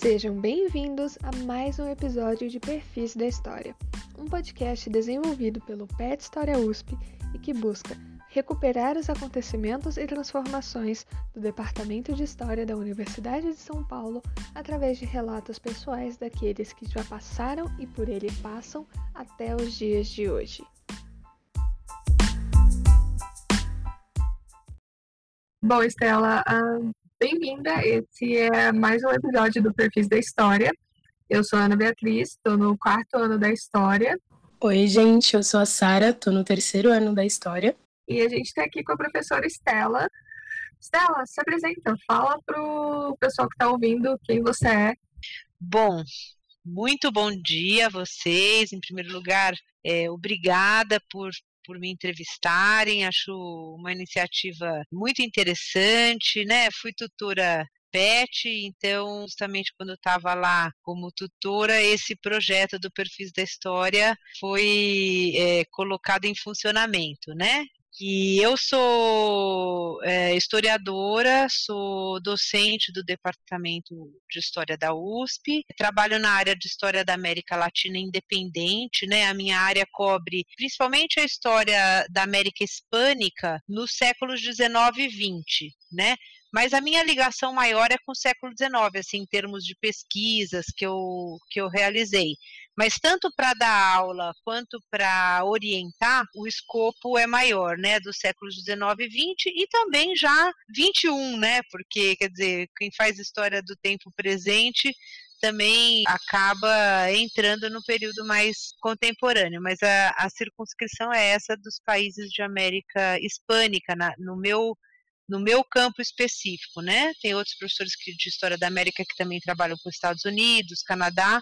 Sejam bem-vindos a mais um episódio de Perfis da História, um podcast desenvolvido pelo PET História USP e que busca recuperar os acontecimentos e transformações do Departamento de História da Universidade de São Paulo através de relatos pessoais daqueles que já passaram e por ele passam até os dias de hoje. Bom, Estela, uh, bem-vinda. Esse é mais um episódio do Perfis da História. Eu sou a Ana Beatriz, estou no quarto ano da História. Oi, gente, eu sou a Sara, estou no terceiro ano da História. E a gente está aqui com a professora Estela. Estela, se apresenta, fala para o pessoal que está ouvindo quem você é. Bom, muito bom dia a vocês. Em primeiro lugar, é, obrigada por, por me entrevistarem. Acho uma iniciativa muito interessante, né? Fui tutora PET, então, justamente quando eu estava lá como tutora, esse projeto do Perfis da História foi é, colocado em funcionamento, né? E eu sou é, historiadora, sou docente do Departamento de História da USP, trabalho na área de História da América Latina independente, né? A minha área cobre principalmente a história da América Hispânica nos séculos 19 e 20, né? Mas a minha ligação maior é com o século XIX, assim, em termos de pesquisas que eu, que eu realizei. Mas tanto para dar aula quanto para orientar, o escopo é maior, né, dos séculos XIX e XX e também já 21, né, porque, quer dizer, quem faz história do tempo presente também acaba entrando no período mais contemporâneo, mas a, a circunscrição é essa dos países de América Hispânica, na, no meu no meu campo específico, né? Tem outros professores de História da América que também trabalham com Estados Unidos, Canadá,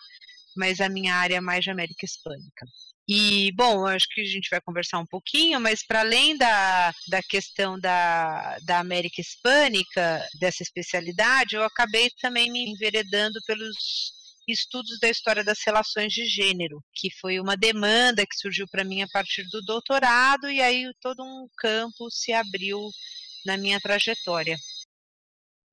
mas a minha área é mais de América Hispânica. E, bom, acho que a gente vai conversar um pouquinho, mas para além da, da questão da, da América Hispânica, dessa especialidade, eu acabei também me enveredando pelos estudos da história das relações de gênero, que foi uma demanda que surgiu para mim a partir do doutorado, e aí todo um campo se abriu na minha trajetória.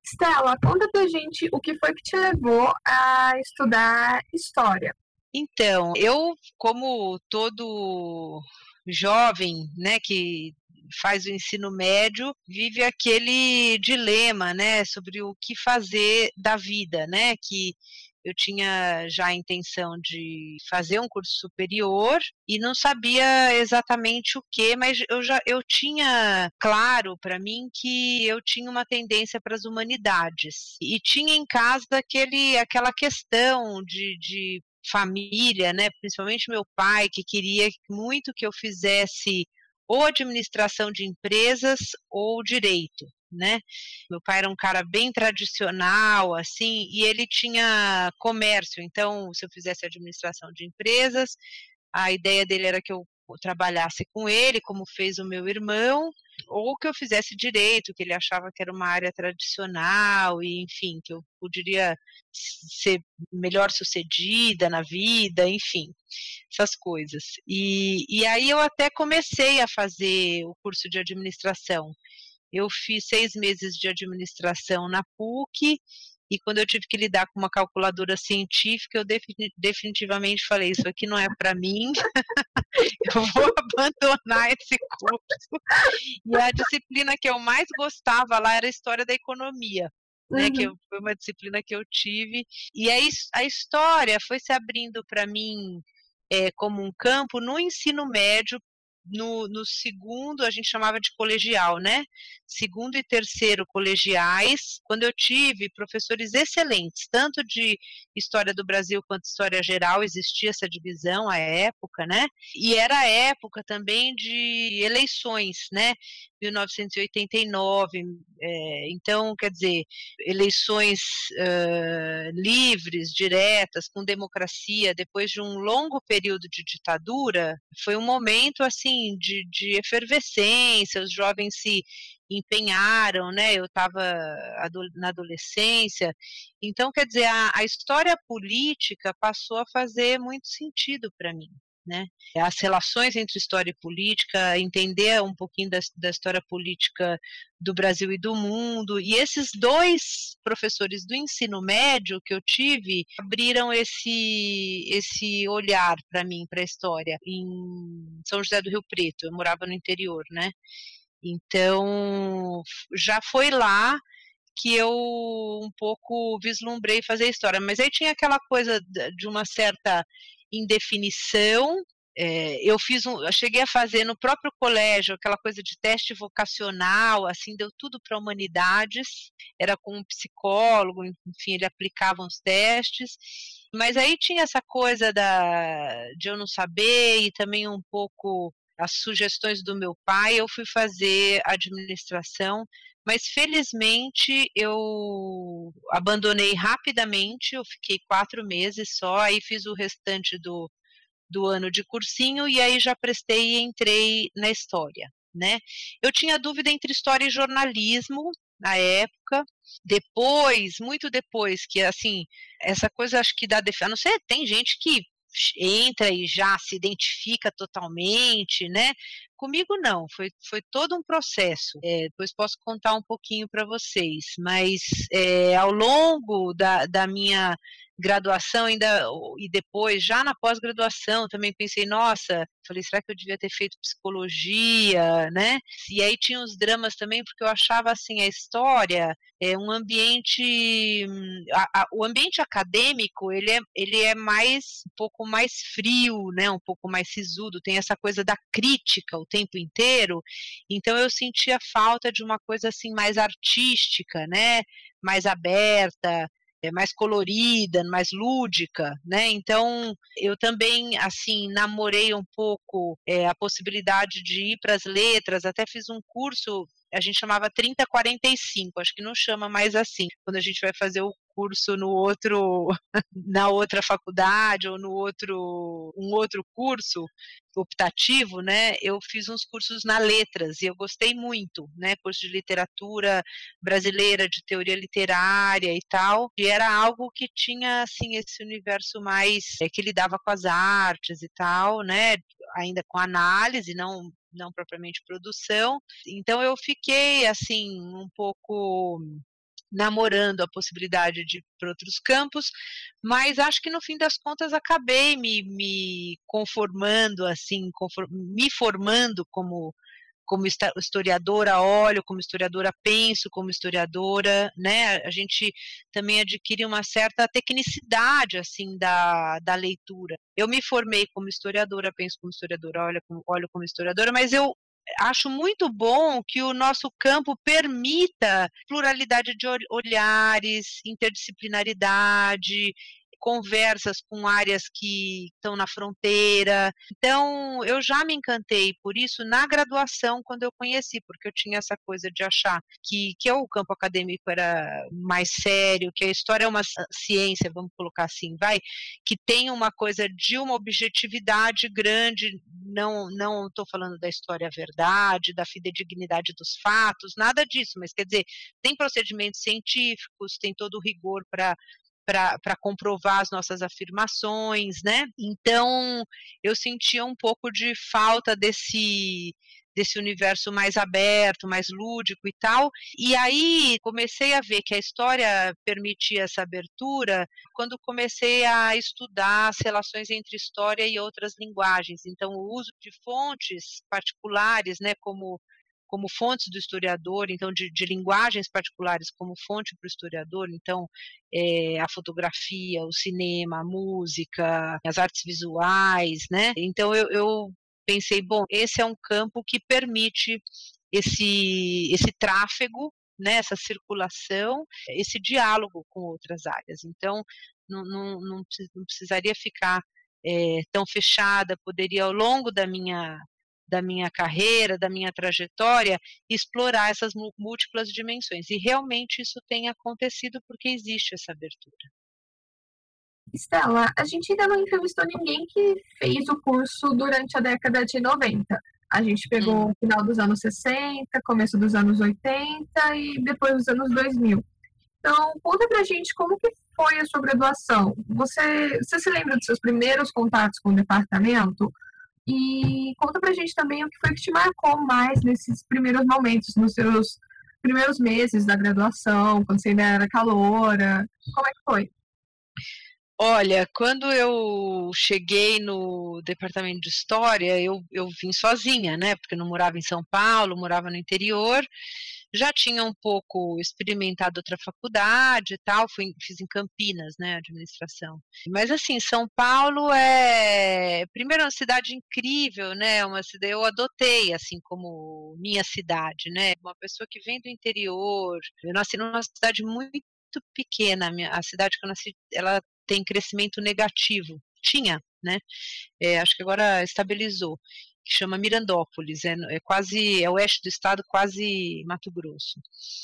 Stella, conta pra gente o que foi que te levou a estudar história. Então, eu, como todo jovem, né, que faz o ensino médio, vive aquele dilema, né, sobre o que fazer da vida, né, que eu tinha já a intenção de fazer um curso superior e não sabia exatamente o que, mas eu já eu tinha claro para mim que eu tinha uma tendência para as humanidades. E tinha em casa aquele aquela questão de, de família, né, principalmente meu pai que queria muito que eu fizesse ou administração de empresas ou direito né? Meu pai era um cara bem tradicional, assim, e ele tinha comércio. Então, se eu fizesse administração de empresas, a ideia dele era que eu trabalhasse com ele, como fez o meu irmão, ou que eu fizesse direito, que ele achava que era uma área tradicional, e enfim, que eu poderia ser melhor sucedida na vida, enfim, essas coisas. E, e aí eu até comecei a fazer o curso de administração. Eu fiz seis meses de administração na PUC e quando eu tive que lidar com uma calculadora científica, eu definitivamente falei: Isso aqui não é para mim, eu vou abandonar esse curso. E a disciplina que eu mais gostava lá era a história da economia. Né, que uhum. foi uma disciplina que eu tive, e aí a história foi se abrindo para mim é, como um campo no ensino médio no, no, segundo, a gente chamava de colegial, né? Segundo e terceiro colegiais, quando eu tive professores excelentes, tanto de história do Brasil quanto história geral, existia essa divisão à época, né? E era época também de eleições, né? 1989, é, então, quer dizer, eleições uh, livres, diretas, com democracia, depois de um longo período de ditadura, foi um momento, assim, de, de efervescência, os jovens se empenharam, né? Eu estava na adolescência, então quer dizer a, a, história política passou a fazer muito sentido para mim, né? As relações entre história e política, entender um pouquinho da, da história política do Brasil e do mundo. E esses dois professores do ensino médio que eu tive abriram esse esse olhar para mim, para a história, em São José do Rio Preto. Eu morava no interior, né? Então, já foi lá que eu um pouco vislumbrei fazer história, mas aí tinha aquela coisa de uma certa indefinição. É, eu fiz um, eu cheguei a fazer no próprio colégio aquela coisa de teste vocacional, assim, deu tudo para humanidades, era com um psicólogo, enfim, ele aplicava os testes, mas aí tinha essa coisa da, de eu não saber e também um pouco as sugestões do meu pai, eu fui fazer administração, mas felizmente eu abandonei rapidamente, eu fiquei quatro meses só, aí fiz o restante do, do ano de cursinho e aí já prestei e entrei na história. Né? Eu tinha dúvida entre história e jornalismo na época. Depois, muito depois, que assim, essa coisa acho que dá defesa. Não sei, tem gente que entra e já se identifica totalmente, né? Comigo não, foi, foi todo um processo. É, depois posso contar um pouquinho para vocês, mas é, ao longo da, da minha graduação ainda e depois já na pós-graduação também pensei nossa falei será que eu devia ter feito psicologia né e aí tinha os dramas também porque eu achava assim a história é um ambiente a, a, o ambiente acadêmico ele é ele é mais um pouco mais frio né um pouco mais sisudo tem essa coisa da crítica o tempo inteiro então eu sentia falta de uma coisa assim mais artística né mais aberta é mais colorida, mais lúdica, né? Então eu também assim namorei um pouco é, a possibilidade de ir para as letras, até fiz um curso a gente chamava 3045, acho que não chama mais assim, quando a gente vai fazer o curso no outro na outra faculdade ou no outro um outro curso optativo, né? Eu fiz uns cursos na letras e eu gostei muito, né? Curso de literatura brasileira, de teoria literária e tal. E era algo que tinha assim esse universo mais é, que lidava com as artes e tal, né? Ainda com análise, não não propriamente produção. Então eu fiquei assim um pouco namorando a possibilidade de ir para outros campos, mas acho que no fim das contas acabei me, me conformando assim, conform, me formando como como historiadora olho, como historiadora penso, como historiadora, né? A gente também adquire uma certa tecnicidade assim da, da leitura. Eu me formei como historiadora, penso como historiadora, olho como, olho como historiadora, mas eu acho muito bom que o nosso campo permita pluralidade de olhares, interdisciplinaridade, conversas com áreas que estão na fronteira. Então, eu já me encantei por isso na graduação, quando eu conheci, porque eu tinha essa coisa de achar que, que o campo acadêmico era mais sério, que a história é uma ciência, vamos colocar assim, vai, que tem uma coisa de uma objetividade grande, não não estou falando da história verdade, da fidedignidade dos fatos, nada disso, mas quer dizer, tem procedimentos científicos, tem todo o rigor para para comprovar as nossas afirmações, né? Então eu sentia um pouco de falta desse desse universo mais aberto, mais lúdico e tal. E aí comecei a ver que a história permitia essa abertura quando comecei a estudar as relações entre história e outras linguagens. Então, o uso de fontes particulares, né, como como fontes do historiador, então de, de linguagens particulares como fonte para o historiador, então é, a fotografia, o cinema, a música, as artes visuais, né? Então eu, eu pensei, bom, esse é um campo que permite esse, esse tráfego, né, essa circulação, esse diálogo com outras áreas. Então, não, não, não, precisaria ficar é, tão fechada, poderia, ao longo da minha da minha carreira, da minha trajetória, explorar essas múltiplas dimensões. E realmente isso tem acontecido porque existe essa abertura. Estela, a gente ainda não entrevistou ninguém que fez o curso durante a década de 90. A gente pegou hum. o final dos anos 60, começo dos anos 80 e depois dos anos 2000. Então, conta pra gente como que foi a sua graduação. Você, você se lembra dos seus primeiros contatos com o departamento? E conta pra gente também o que foi que te marcou mais nesses primeiros momentos, nos seus primeiros meses da graduação, quando você ainda era caloura. Como é que foi? Olha, quando eu cheguei no departamento de história, eu, eu vim sozinha, né? Porque eu não morava em São Paulo, morava no interior. Já tinha um pouco experimentado outra faculdade e tal, fui, fiz em Campinas, né, administração. Mas assim, São Paulo é, primeiro, é uma cidade incrível, né, uma cidade, eu adotei assim como minha cidade, né, uma pessoa que vem do interior. Eu nasci numa cidade muito pequena, a cidade que eu nasci, ela tem crescimento negativo. Tinha, né? É, acho que agora estabilizou. Que chama Mirandópolis, é, é, quase é oeste do estado, quase Mato Grosso.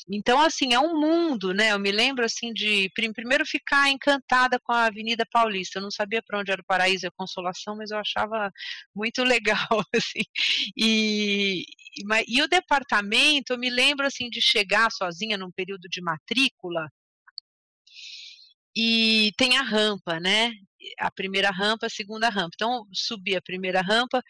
Então, assim, é um mundo, né? Eu me lembro assim de primeiro ficar encantada com a Avenida Paulista. Eu não sabia para onde era o Paraíso e a Consolação, mas eu achava muito legal, assim. E, e, e o departamento, eu me lembro assim de chegar sozinha num período de matrícula e tem a rampa, né? A primeira rampa, a segunda rampa. Então, subi a primeira rampa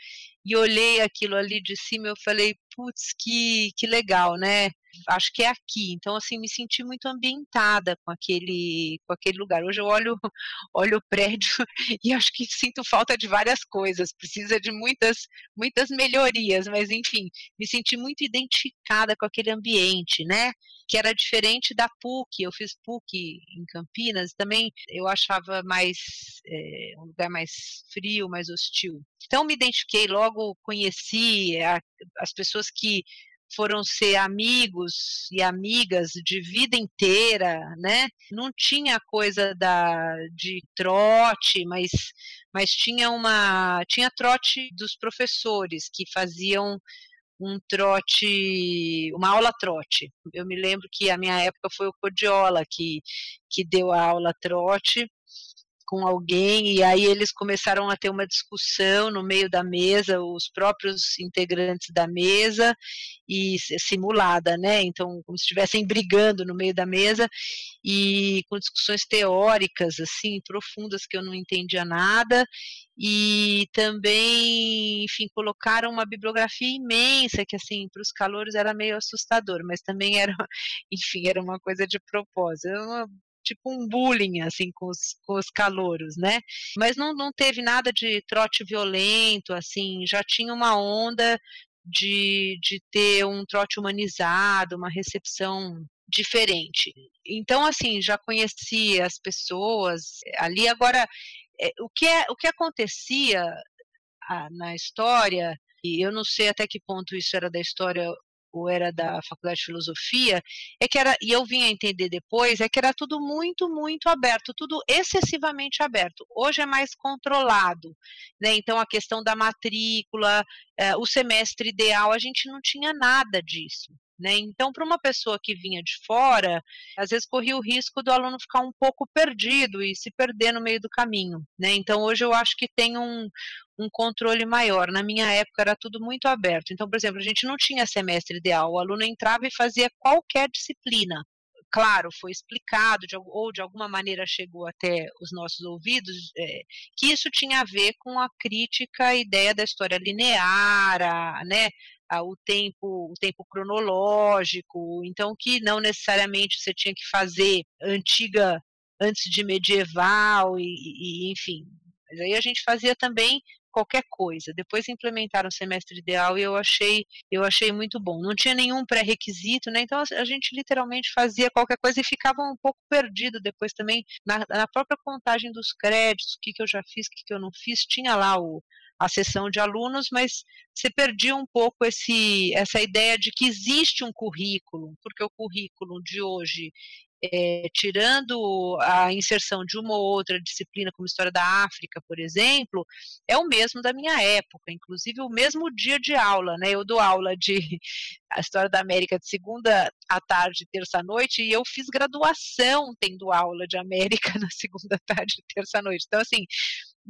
e olhei aquilo ali de cima, eu falei, putz, que, que legal, né? Acho que é aqui. Então, assim, me senti muito ambientada com aquele, com aquele lugar. Hoje eu olho, olho o prédio e acho que sinto falta de várias coisas. Precisa de muitas, muitas melhorias, mas enfim, me senti muito identificada com aquele ambiente, né? que era diferente da PUC. Eu fiz PUC em Campinas, também eu achava mais é, um lugar mais frio, mais hostil. Então me identifiquei logo, conheci a, as pessoas que foram ser amigos e amigas de vida inteira, né? Não tinha coisa da de trote, mas mas tinha uma tinha trote dos professores que faziam um trote, uma aula trote. Eu me lembro que a minha época foi o Codiola que, que deu a aula trote com alguém e aí eles começaram a ter uma discussão no meio da mesa, os próprios integrantes da mesa e simulada, né? Então, como se estivessem brigando no meio da mesa e com discussões teóricas assim profundas que eu não entendia nada e também, enfim, colocaram uma bibliografia imensa que assim para os calouros era meio assustador, mas também era, enfim, era uma coisa de propósito, uma tipo um bullying, assim, com os, com os calouros, né? Mas não, não teve nada de trote violento, assim, já tinha uma onda de, de ter um trote humanizado, uma recepção diferente. Então, assim, já conhecia as pessoas ali. Agora, é, o, que é, o que acontecia ah, na história, e eu não sei até que ponto isso era da história ou era da Faculdade de Filosofia, é que era, e eu vim a entender depois, é que era tudo muito, muito aberto, tudo excessivamente aberto. Hoje é mais controlado, né? Então a questão da matrícula, é, o semestre ideal, a gente não tinha nada disso. Né? Então, para uma pessoa que vinha de fora, às vezes corria o risco do aluno ficar um pouco perdido e se perder no meio do caminho. Né? Então, hoje eu acho que tem um, um controle maior. Na minha época era tudo muito aberto. Então, por exemplo, a gente não tinha semestre ideal. O aluno entrava e fazia qualquer disciplina. Claro, foi explicado, de, ou de alguma maneira chegou até os nossos ouvidos, é, que isso tinha a ver com a crítica à ideia da história linear, a, né, o tempo, o tempo cronológico, então que não necessariamente você tinha que fazer antiga antes de medieval e, e enfim. Mas aí a gente fazia também qualquer coisa. Depois implementaram o semestre ideal e eu achei, eu achei muito bom. Não tinha nenhum pré-requisito, né? Então a gente literalmente fazia qualquer coisa e ficava um pouco perdido depois também na, na própria contagem dos créditos, o que, que eu já fiz, o que, que eu não fiz. Tinha lá o, a sessão de alunos, mas você perdia um pouco esse, essa ideia de que existe um currículo, porque o currículo de hoje é, tirando a inserção de uma ou outra disciplina, como História da África, por exemplo, é o mesmo da minha época, inclusive o mesmo dia de aula, né? Eu dou aula de a História da América de segunda à tarde, terça à noite, e eu fiz graduação tendo aula de América na segunda tarde, terça à noite. Então, assim,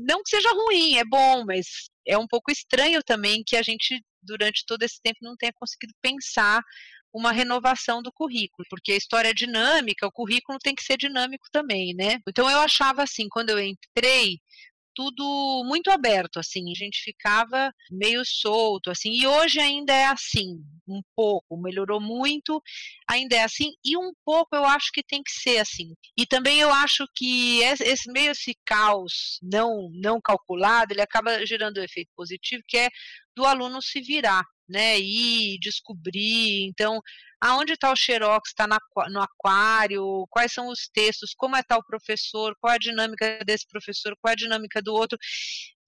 não que seja ruim, é bom, mas é um pouco estranho também que a gente, durante todo esse tempo, não tenha conseguido pensar uma renovação do currículo, porque a história é dinâmica, o currículo tem que ser dinâmico também, né? Então eu achava assim, quando eu entrei, tudo muito aberto, assim, a gente ficava meio solto, assim, e hoje ainda é assim, um pouco, melhorou muito, ainda é assim, e um pouco eu acho que tem que ser assim. E também eu acho que esse meio esse caos não não calculado, ele acaba gerando um efeito positivo, que é do aluno se virar, né, e descobrir, então aonde está o xerox, está no aquário, quais são os textos, como é tal professor, qual é a dinâmica desse professor, qual é a dinâmica do outro.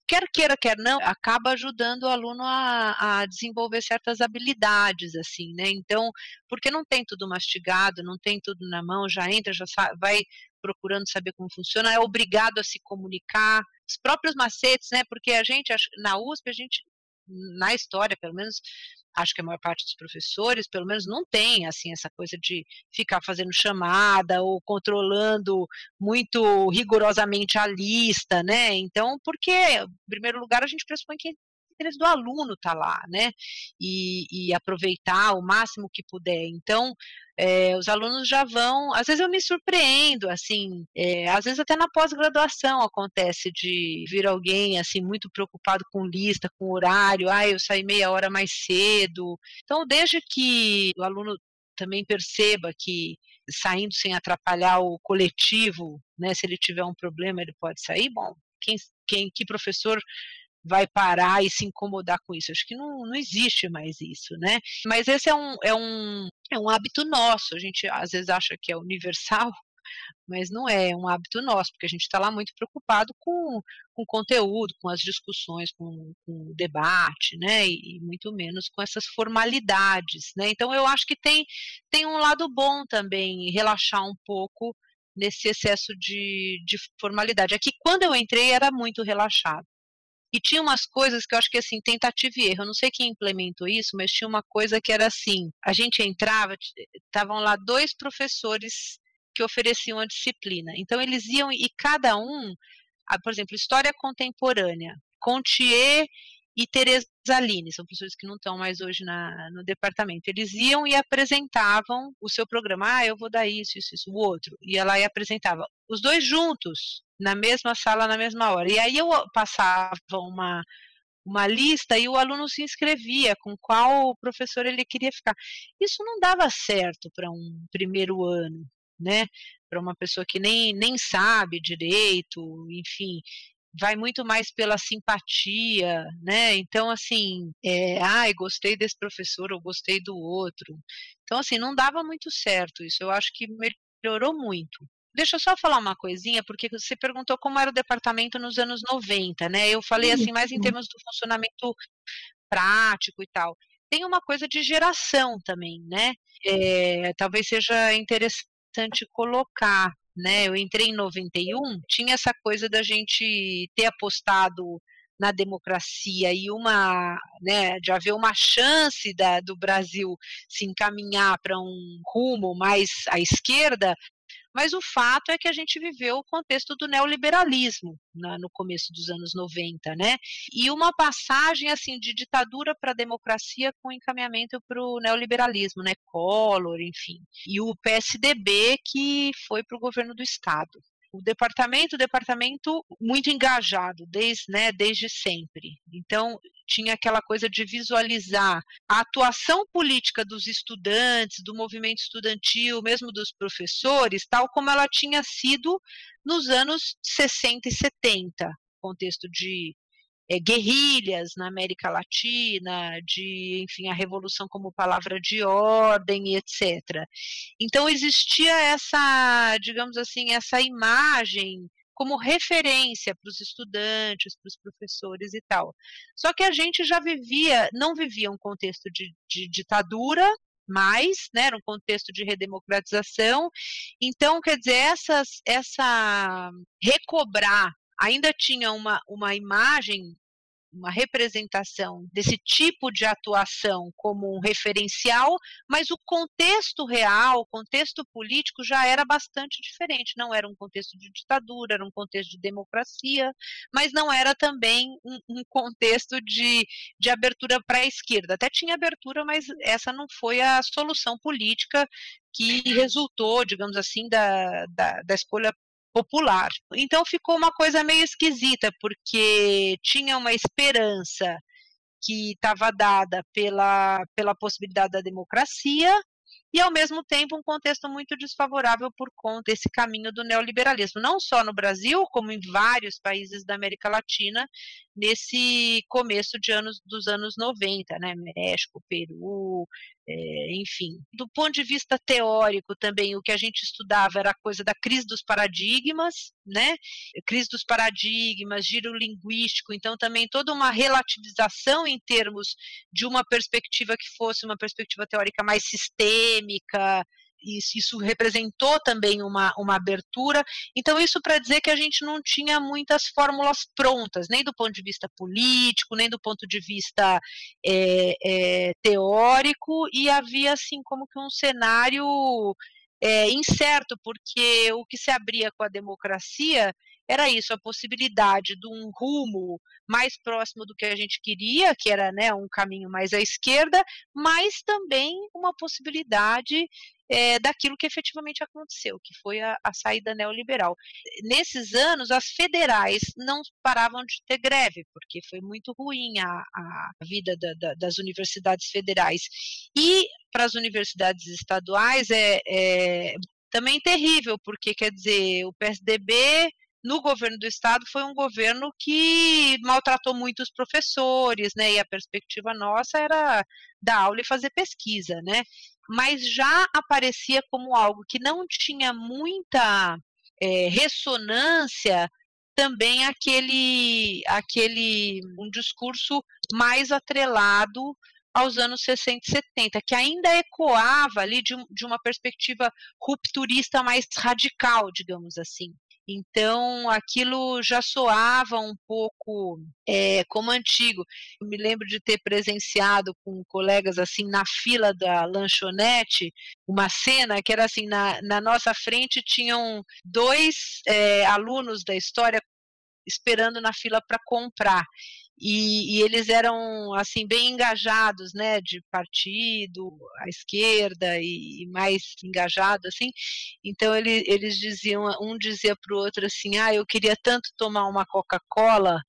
Quer queira, quer não, acaba ajudando o aluno a, a desenvolver certas habilidades, assim, né? Então, porque não tem tudo mastigado, não tem tudo na mão, já entra, já vai procurando saber como funciona, é obrigado a se comunicar, os próprios macetes, né? Porque a gente, na USP, a gente, na história, pelo menos, acho que a maior parte dos professores, pelo menos, não tem assim essa coisa de ficar fazendo chamada ou controlando muito rigorosamente a lista, né? Então, porque, em primeiro lugar, a gente pressupõe que interesse do aluno tá lá, né? E, e aproveitar o máximo que puder. Então, é, os alunos já vão. Às vezes eu me surpreendo, assim, é, às vezes até na pós-graduação acontece de vir alguém assim muito preocupado com lista, com horário. Ah, eu saí meia hora mais cedo. Então, desde que o aluno também perceba que saindo sem atrapalhar o coletivo, né, se ele tiver um problema ele pode sair. Bom, quem, quem que professor vai parar e se incomodar com isso. Acho que não, não existe mais isso, né? Mas esse é um, é, um, é um hábito nosso. A gente às vezes acha que é universal, mas não é, é um hábito nosso, porque a gente está lá muito preocupado com, com o conteúdo, com as discussões, com, com o debate, né? E, e, muito menos com essas formalidades, né? Então eu acho que tem, tem um lado bom também, relaxar um pouco nesse excesso de, de formalidade. Aqui, quando eu entrei, era muito relaxado. E tinha umas coisas que eu acho que assim, tentativa e erro. Eu não sei quem implementou isso, mas tinha uma coisa que era assim: a gente entrava, estavam lá dois professores que ofereciam a disciplina. Então eles iam e cada um, por exemplo, história contemporânea, Contier e Teresa Aline, são professores que não estão mais hoje na, no departamento. Eles iam e apresentavam o seu programa. Ah, eu vou dar isso, isso, isso, o outro. Ia lá e apresentava. Os dois juntos, na mesma sala, na mesma hora. E aí eu passava uma, uma lista e o aluno se inscrevia com qual professor ele queria ficar. Isso não dava certo para um primeiro ano, né? Para uma pessoa que nem, nem sabe direito, enfim, vai muito mais pela simpatia, né? Então, assim, é, ai, gostei desse professor ou gostei do outro. Então, assim, não dava muito certo isso. Eu acho que melhorou muito. Deixa eu só falar uma coisinha, porque você perguntou como era o departamento nos anos 90, né? Eu falei assim, mais em termos do funcionamento prático e tal. Tem uma coisa de geração também, né? É, talvez seja interessante colocar né? Eu entrei em 91, tinha essa coisa da gente ter apostado na democracia e uma, né, de haver uma chance da, do Brasil se encaminhar para um rumo mais à esquerda, mas o fato é que a gente viveu o contexto do neoliberalismo na, no começo dos anos 90, né? E uma passagem assim de ditadura para democracia com encaminhamento para o neoliberalismo, né? Collor, enfim. E o PSDB que foi para o governo do estado o departamento, o departamento muito engajado desde, né, desde sempre. Então tinha aquela coisa de visualizar a atuação política dos estudantes, do movimento estudantil, mesmo dos professores, tal como ela tinha sido nos anos 60 e 70, contexto de é, guerrilhas na América Latina, de, enfim, a revolução como palavra de ordem etc. Então existia essa, digamos assim, essa imagem como referência para os estudantes, para os professores e tal. Só que a gente já vivia, não vivia um contexto de, de ditadura, mais, né, era um contexto de redemocratização. Então, quer dizer, essas, essa recobrar ainda tinha uma, uma imagem uma representação desse tipo de atuação como um referencial, mas o contexto real, o contexto político já era bastante diferente. Não era um contexto de ditadura, era um contexto de democracia, mas não era também um, um contexto de, de abertura para a esquerda. Até tinha abertura, mas essa não foi a solução política que resultou, digamos assim, da, da, da escolha popular. Então ficou uma coisa meio esquisita, porque tinha uma esperança que estava dada pela, pela possibilidade da democracia, e ao mesmo tempo um contexto muito desfavorável por conta desse caminho do neoliberalismo, não só no Brasil, como em vários países da América Latina, nesse começo de anos dos anos 90, né? México, Peru, é, enfim. Do ponto de vista teórico também, o que a gente estudava era a coisa da crise dos paradigmas, né? Crise dos paradigmas, giro linguístico, então também toda uma relativização em termos de uma perspectiva que fosse uma perspectiva teórica mais sistêmica, isso, isso representou também uma, uma abertura. Então, isso para dizer que a gente não tinha muitas fórmulas prontas, nem do ponto de vista político, nem do ponto de vista é, é, teórico, e havia, assim, como que um cenário é, incerto, porque o que se abria com a democracia era isso, a possibilidade de um rumo mais próximo do que a gente queria, que era né, um caminho mais à esquerda, mas também uma possibilidade é, daquilo que efetivamente aconteceu, que foi a, a, saída neoliberal. Nesses anos, as federais não paravam de ter greve, porque foi muito ruim a, a vida da, da, das universidades federais. E para as universidades estaduais é, é também terrível, porque quer dizer, o PSDB no governo do estado foi um governo que maltratou muito os professores, né? E a perspectiva nossa era dar aula e fazer pesquisa, né? Mas já aparecia como algo que não tinha muita é, ressonância também aquele aquele um discurso mais atrelado aos anos 60 e 70, que ainda ecoava ali de, de uma perspectiva rupturista mais radical, digamos assim. Então, aquilo já soava um pouco é, como antigo. Eu me lembro de ter presenciado com colegas assim na fila da lanchonete uma cena que era assim: na, na nossa frente tinham dois é, alunos da história esperando na fila para comprar. E, e, eles eram assim bem engajados, né, de partido, à esquerda e, e mais engajado assim. Então ele, eles diziam, um dizia para o outro assim, ah, eu queria tanto tomar uma Coca-Cola,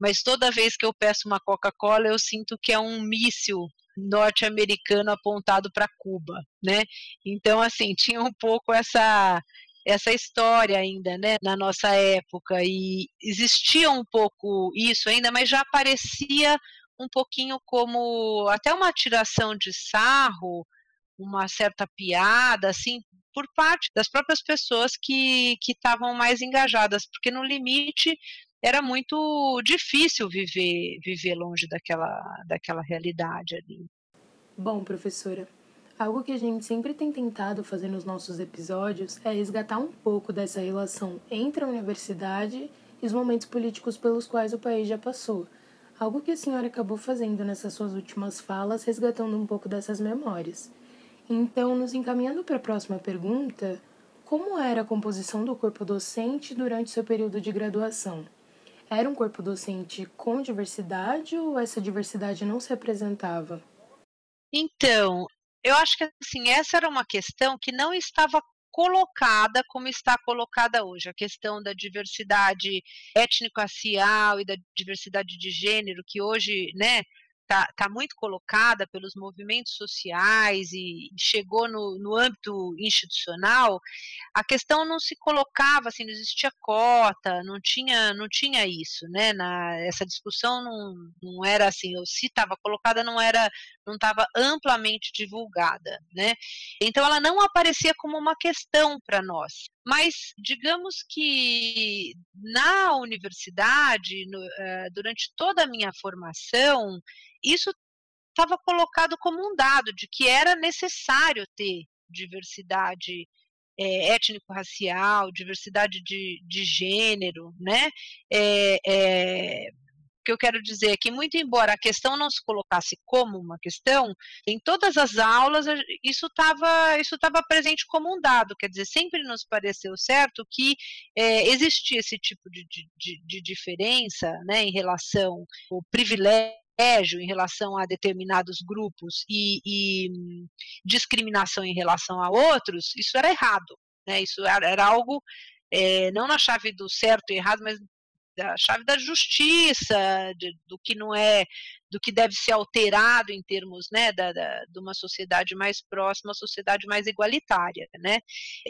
mas toda vez que eu peço uma Coca-Cola eu sinto que é um míssil norte-americano apontado para Cuba, né? Então assim tinha um pouco essa essa história ainda, né, na nossa época e existia um pouco isso ainda, mas já parecia um pouquinho como até uma tiração de sarro, uma certa piada, assim, por parte das próprias pessoas que que estavam mais engajadas, porque no limite era muito difícil viver viver longe daquela daquela realidade ali. Bom, professora, Algo que a gente sempre tem tentado fazer nos nossos episódios é resgatar um pouco dessa relação entre a universidade e os momentos políticos pelos quais o país já passou. Algo que a senhora acabou fazendo nessas suas últimas falas, resgatando um pouco dessas memórias. Então, nos encaminhando para a próxima pergunta, como era a composição do corpo docente durante seu período de graduação? Era um corpo docente com diversidade ou essa diversidade não se apresentava? Então, eu acho que assim, essa era uma questão que não estava colocada como está colocada hoje, a questão da diversidade étnico-racial e da diversidade de gênero, que hoje, né, está tá muito colocada pelos movimentos sociais e chegou no, no âmbito institucional, a questão não se colocava assim, não existia cota, não tinha, não tinha isso, né? Na, essa discussão não, não era assim, ou se estava colocada, não era, não estava amplamente divulgada, né? Então ela não aparecia como uma questão para nós. Mas digamos que na universidade, no, uh, durante toda a minha formação, isso estava colocado como um dado de que era necessário ter diversidade é, étnico-racial, diversidade de, de gênero, né? É, é, O que eu quero dizer é que, muito embora a questão não se colocasse como uma questão, em todas as aulas isso estava isso tava presente como um dado, quer dizer, sempre nos pareceu certo que é, existia esse tipo de, de, de diferença né, em relação ao privilégio em relação a determinados grupos e, e, discriminação em relação a outros, isso era errado. Né? Isso era, era algo é, não na chave do certo e errado, mas da chave da justiça, de, do que não é, do que deve ser alterado em termos, né, da, da, de uma sociedade mais próxima, uma sociedade mais igualitária, né?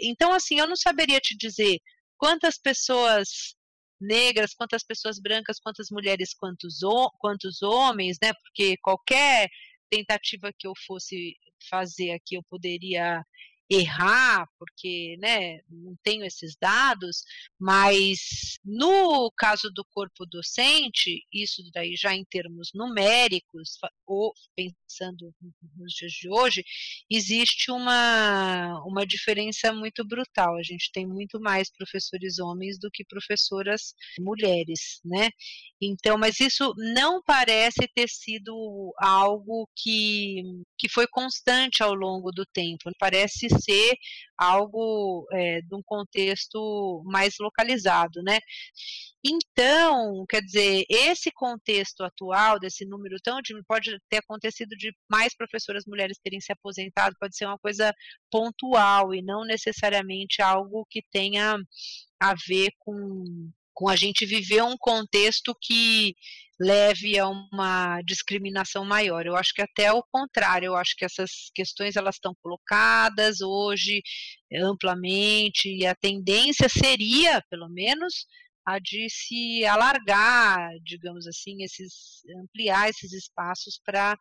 Então, assim, eu não saberia te dizer quantas pessoas negras, quantas pessoas brancas, quantas mulheres, quantos, quantos homens, né? Porque qualquer tentativa que eu fosse fazer aqui, eu poderia errar, porque né, não tenho esses dados, mas no caso do corpo docente, isso daí já em termos numéricos, ou pensando nos dias de hoje, existe uma, uma diferença muito brutal. A gente tem muito mais professores homens do que professoras mulheres, né? Então, mas isso não parece ter sido algo que, que foi constante ao longo do tempo. Parece ser algo é, de um contexto mais localizado, né? Então, quer dizer, esse contexto atual, desse número tão de, pode ter acontecido de mais professoras mulheres terem se aposentado, pode ser uma coisa pontual e não necessariamente algo que tenha a ver com, com a gente viver um contexto que leve a uma discriminação maior. Eu acho que até o contrário, eu acho que essas questões elas estão colocadas hoje amplamente e a tendência seria, pelo menos, a de se alargar, digamos assim, esses ampliar esses espaços para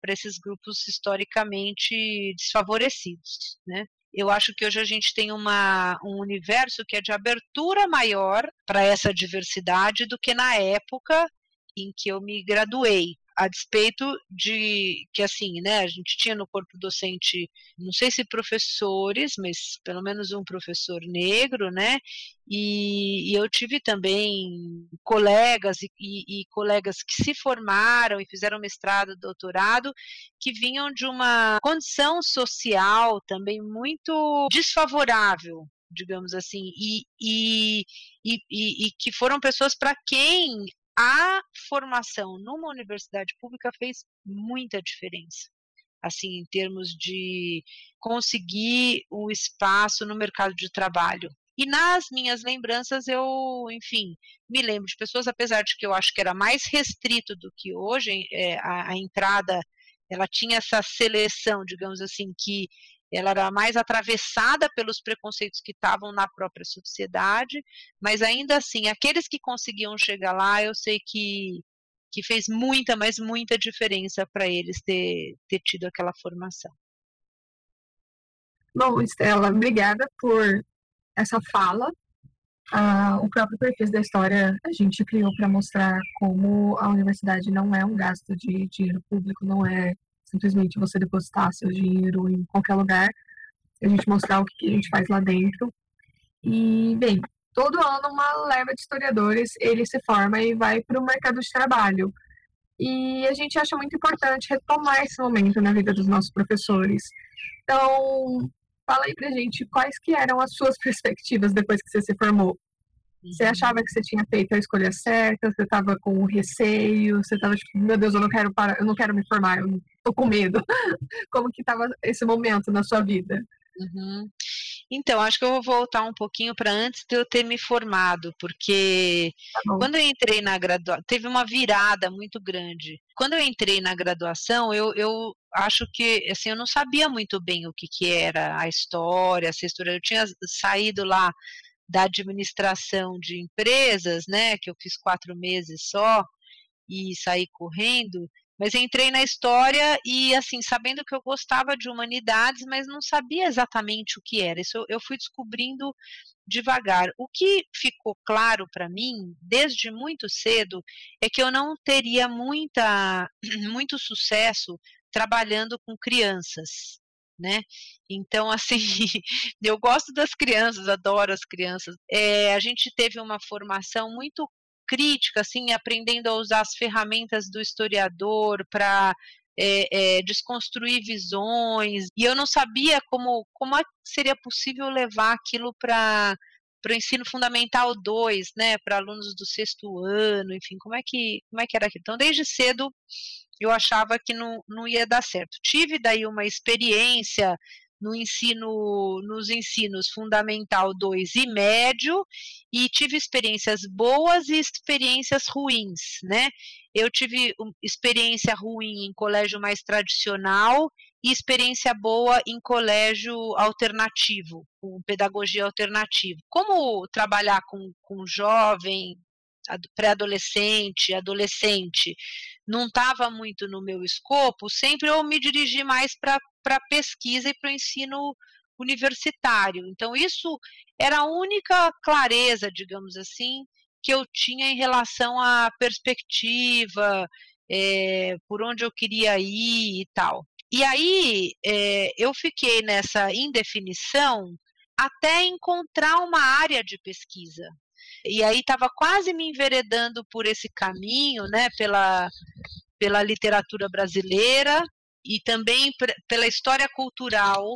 para esses grupos historicamente desfavorecidos, né? Eu acho que hoje a gente tem uma, um universo que é de abertura maior para essa diversidade do que na época em que eu me graduei a despeito de que assim, né, a gente tinha no corpo docente, não sei se professores, mas pelo menos um professor negro, né, e, e eu tive também colegas e, e, e, colegas que se formaram e fizeram mestrado, doutorado, que vinham de uma condição social também muito desfavorável, digamos assim, e, e, e, e, que foram pessoas para quem a formação numa universidade pública fez muita diferença. Assim, em termos de conseguir o espaço no mercado de trabalho. E nas minhas lembranças, eu, enfim, me lembro de pessoas, apesar de que eu acho que era mais restrito do que hoje, é, a, a entrada, ela tinha essa seleção, digamos assim, que ela era mais atravessada pelos preconceitos que estavam na própria sociedade, mas ainda assim, aqueles que conseguiam chegar lá, eu sei que, que fez muita, mas muita diferença para eles ter, ter tido aquela formação. Bom, Estela, obrigada por essa fala. Ah, o próprio perfil da história a gente criou para mostrar como a universidade não é um gasto de dinheiro público, não é simplesmente você depositar seu dinheiro em qualquer lugar, a gente mostrar o que a gente faz lá dentro. E, bem, todo ano uma leva de historiadores, ele se forma e vai para o mercado de trabalho. E a gente acha muito importante retomar esse momento na vida dos nossos professores. Então, fala aí pra gente quais que eram as suas perspectivas depois que você se formou. Você uhum. achava que você tinha feito a escolha certa? Você estava com receio? Você estava tipo, meu Deus, eu não quero parar, eu não quero me formar, eu tô com medo. Como que estava esse momento na sua vida? Uhum. Então, acho que eu vou voltar um pouquinho para antes de eu ter me formado, porque tá quando eu entrei na graduação, teve uma virada muito grande. Quando eu entrei na graduação, eu, eu acho que, assim, eu não sabia muito bem o que, que era a história, a história. Eu tinha saído lá da administração de empresas, né, que eu fiz quatro meses só e saí correndo, mas entrei na história e, assim, sabendo que eu gostava de humanidades, mas não sabia exatamente o que era. Isso eu, fui descobrindo devagar. O que ficou claro para mim, desde muito cedo, é que eu não teria muita, muito sucesso trabalhando com crianças né? Então, assim, eu gosto das crianças, adoro as crianças. É, a gente teve uma formação muito crítica, assim, aprendendo a usar as ferramentas do historiador para é, é, desconstruir visões, e eu não sabia como, como é seria possível levar aquilo para para o ensino fundamental 2, né, para alunos do sexto ano, enfim, como é que como é que era aquilo? Então, desde cedo eu achava que não, não ia dar certo. Tive daí uma experiência no ensino, nos ensinos fundamental 2 e médio, e tive experiências boas e experiências ruins, né? Eu tive experiência ruim em colégio mais tradicional e experiência boa em colégio alternativo, com pedagogia alternativa. Como trabalhar com, com jovem, pré-adolescente, adolescente, não estava muito no meu escopo, sempre eu me dirigi mais para a pesquisa e para o ensino universitário. Então, isso era a única clareza, digamos assim, que eu tinha em relação à perspectiva, é, por onde eu queria ir e tal. E aí é, eu fiquei nessa indefinição até encontrar uma área de pesquisa. E aí estava quase me enveredando por esse caminho, né, pela, pela literatura brasileira e também pela história cultural,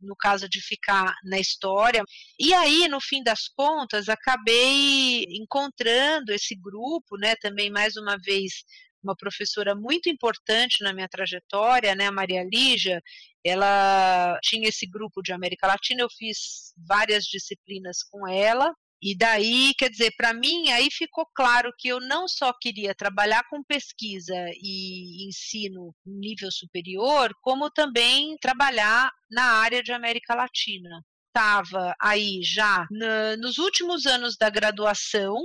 no caso de ficar na história. E aí, no fim das contas, acabei encontrando esse grupo, né, também mais uma vez uma professora muito importante na minha trajetória, né, a Maria Lígia, ela tinha esse grupo de América Latina, eu fiz várias disciplinas com ela, e daí, quer dizer, para mim, aí ficou claro que eu não só queria trabalhar com pesquisa e ensino nível superior, como também trabalhar na área de América Latina. Estava aí já na, nos últimos anos da graduação,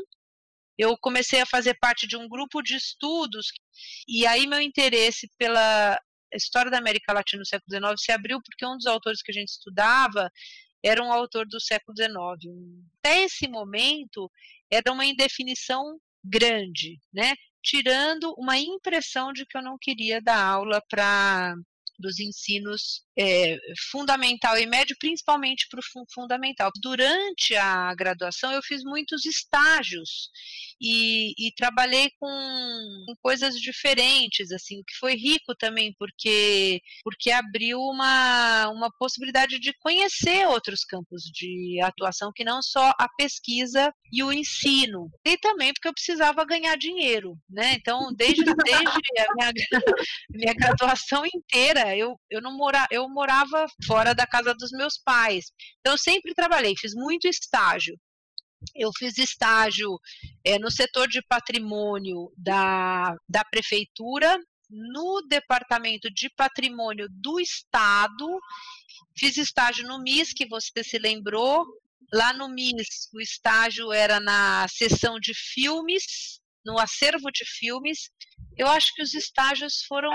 eu comecei a fazer parte de um grupo de estudos, e aí meu interesse pela história da América Latina no século XIX se abriu porque um dos autores que a gente estudava era um autor do século XIX. Até esse momento, era uma indefinição grande, né? tirando uma impressão de que eu não queria dar aula para dos ensinos é, fundamental e médio, principalmente para o fundamental. Durante a graduação, eu fiz muitos estágios e, e trabalhei com, com, coisas diferentes, assim, o que foi rico também, porque, porque abriu uma, uma possibilidade de conhecer outros campos de atuação que não só a pesquisa e o ensino. E também porque eu precisava ganhar dinheiro, né? Então, desde, desde a minha, minha graduação inteira, eu, eu não mora, eu morava fora da casa dos meus pais. Então, eu sempre trabalhei, fiz muito estágio. Eu fiz estágio é, no setor de patrimônio da, da prefeitura, no departamento de patrimônio do estado, fiz estágio no MIS, que você se lembrou. Lá no MIS, o estágio era na seção de filmes, no acervo de filmes. Eu acho que os estágios foram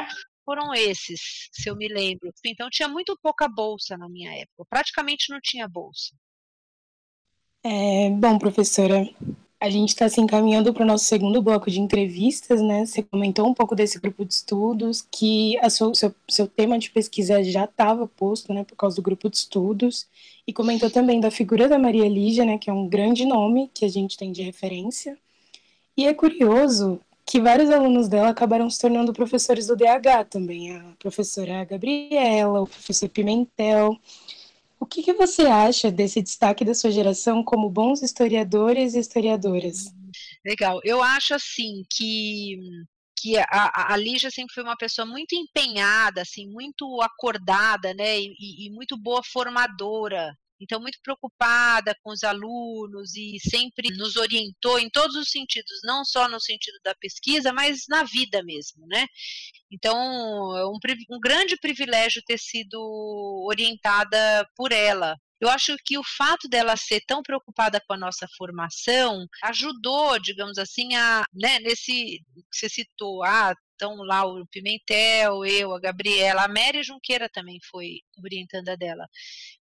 foram esses, se eu me lembro. Então tinha muito pouca bolsa na minha época, praticamente não tinha bolsa. É, bom, professora, a gente está se encaminhando para o nosso segundo bloco de entrevistas, né? Você comentou um pouco desse grupo de estudos, que a seu, seu, tema de pesquisa já estava posto, né, por causa do grupo de estudos, e comentou também da figura da Maria Lígia, né, que é um grande nome que a gente tem de referência. E é curioso que vários alunos dela acabaram se tornando professores do DH também, a professora Gabriela, o professor Pimentel. O que, que você acha desse destaque da sua geração como bons historiadores e historiadoras? Legal. Eu acho assim que que a, a Lígia sempre foi uma pessoa muito empenhada, assim, muito acordada, né, e, e muito boa formadora então, muito preocupada com os alunos e sempre nos orientou em todos os sentidos, não só no sentido da pesquisa, mas na vida mesmo, né? Então, é um, um grande privilégio ter sido orientada por ela, eu acho que o fato dela ser tão preocupada com a nossa formação ajudou, digamos assim, a, né, nesse que você citou, ah, então lá o Pimentel, eu, a Gabriela, a Mary Junqueira também foi orientanda dela.